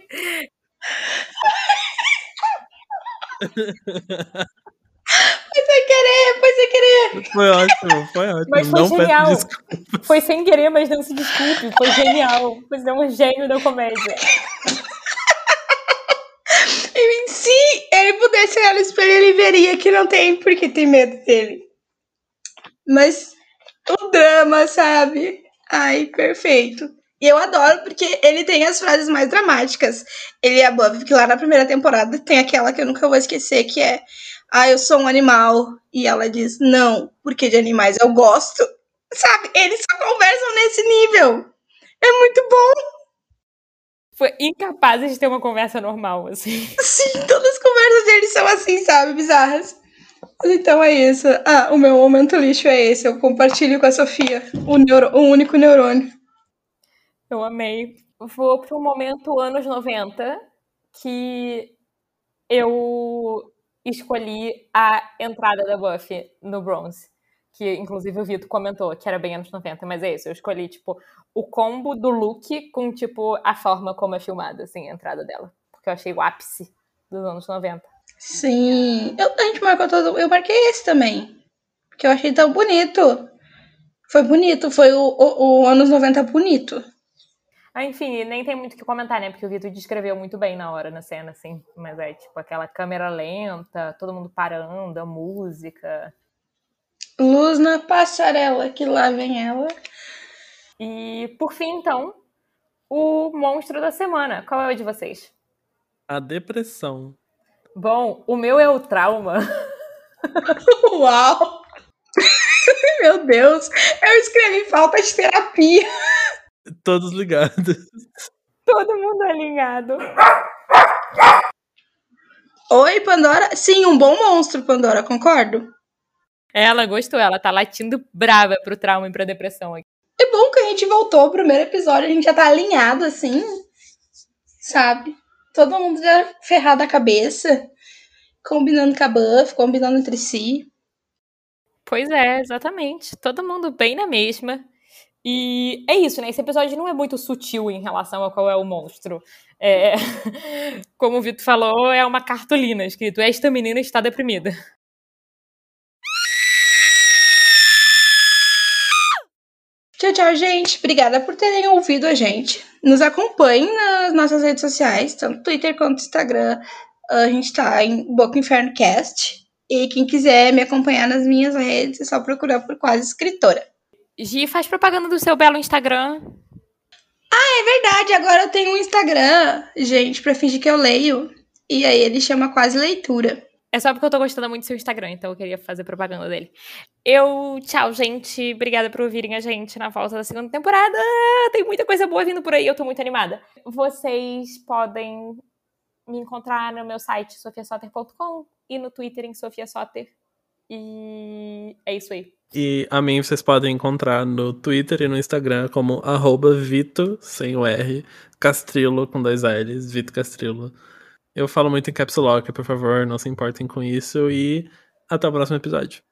Foi sem querer, foi sem querer. Foi ótimo, foi ótimo. Mas foi não genial. Foi sem querer, mas não se desculpe. Foi genial. Você é um gênio da comédia. E se ele pudesse olhar no espelho, ele veria que não tem porque tem medo dele. Mas o drama, sabe? Ai, perfeito. E eu adoro porque ele tem as frases mais dramáticas. Ele é Buffy, que lá na primeira temporada tem aquela que eu nunca vou esquecer, que é ah, eu sou um animal. E ela diz, não, porque de animais eu gosto. Sabe? Eles só conversam nesse nível. É muito bom. Foi incapaz de ter uma conversa normal, assim. Sim, todas as conversas deles são assim, sabe? Bizarras. Então é isso. Ah, o meu momento lixo é esse. Eu compartilho com a Sofia o, neuro... o único neurônio. Eu amei. Vou um momento anos 90 que eu escolhi a entrada da Buffy no Bronze. Que, inclusive, o Vitor comentou que era bem anos 90, mas é isso. Eu escolhi, tipo, o combo do look com, tipo, a forma como é filmada, assim, a entrada dela. Porque eu achei o ápice dos anos 90. Sim. Eu, a gente marcou todo. Eu marquei esse também. Porque eu achei tão bonito. Foi bonito, foi o, o, o anos 90 bonito. Ah, enfim, nem tem muito o que comentar, né? Porque o Vitor descreveu muito bem na hora, na cena, assim. Mas é tipo aquela câmera lenta, todo mundo parando, a música. Luz na passarela, que lá vem ela. E por fim, então, o monstro da semana. Qual é o de vocês? A depressão. Bom, o meu é o trauma. Uau! Meu Deus, eu escrevi falta de terapia. Todos ligados. Todo mundo alinhado. Oi, Pandora. Sim, um bom monstro, Pandora, concordo. Ela gostou, ela tá latindo brava pro trauma e pra depressão aqui. É bom que a gente voltou ao primeiro episódio, a gente já tá alinhado assim, sabe? Todo mundo já ferrado a cabeça, combinando com a Buff, combinando entre si. Pois é, exatamente. Todo mundo bem na mesma. E é isso, né? Esse episódio não é muito sutil em relação a qual é o monstro. É, como o Vitor falou, é uma cartolina escrito: Esta menina está deprimida. Tchau, tchau, gente. Obrigada por terem ouvido a gente. Nos acompanhem nas nossas redes sociais, tanto Twitter quanto Instagram. A gente tá em Boca Inferno Cast. E quem quiser me acompanhar nas minhas redes, é só procurar por Quase Escritora. Gi, faz propaganda do seu belo Instagram. Ah, é verdade. Agora eu tenho um Instagram, gente, pra fingir que eu leio. E aí ele chama Quase Leitura. É só porque eu tô gostando muito do seu Instagram, então eu queria fazer propaganda dele. Eu, tchau, gente. Obrigada por ouvirem a gente na volta da segunda temporada. Tem muita coisa boa vindo por aí, eu tô muito animada. Vocês podem me encontrar no meu site sofiasoter.com e no Twitter em Sofia Soter. E é isso aí. E a mim vocês podem encontrar no Twitter e no Instagram como arroba Vito, sem o R, Castrilo com dois L's, Vito Castrilo. Eu falo muito em caps lock, por favor, não se importem com isso e até o próximo episódio.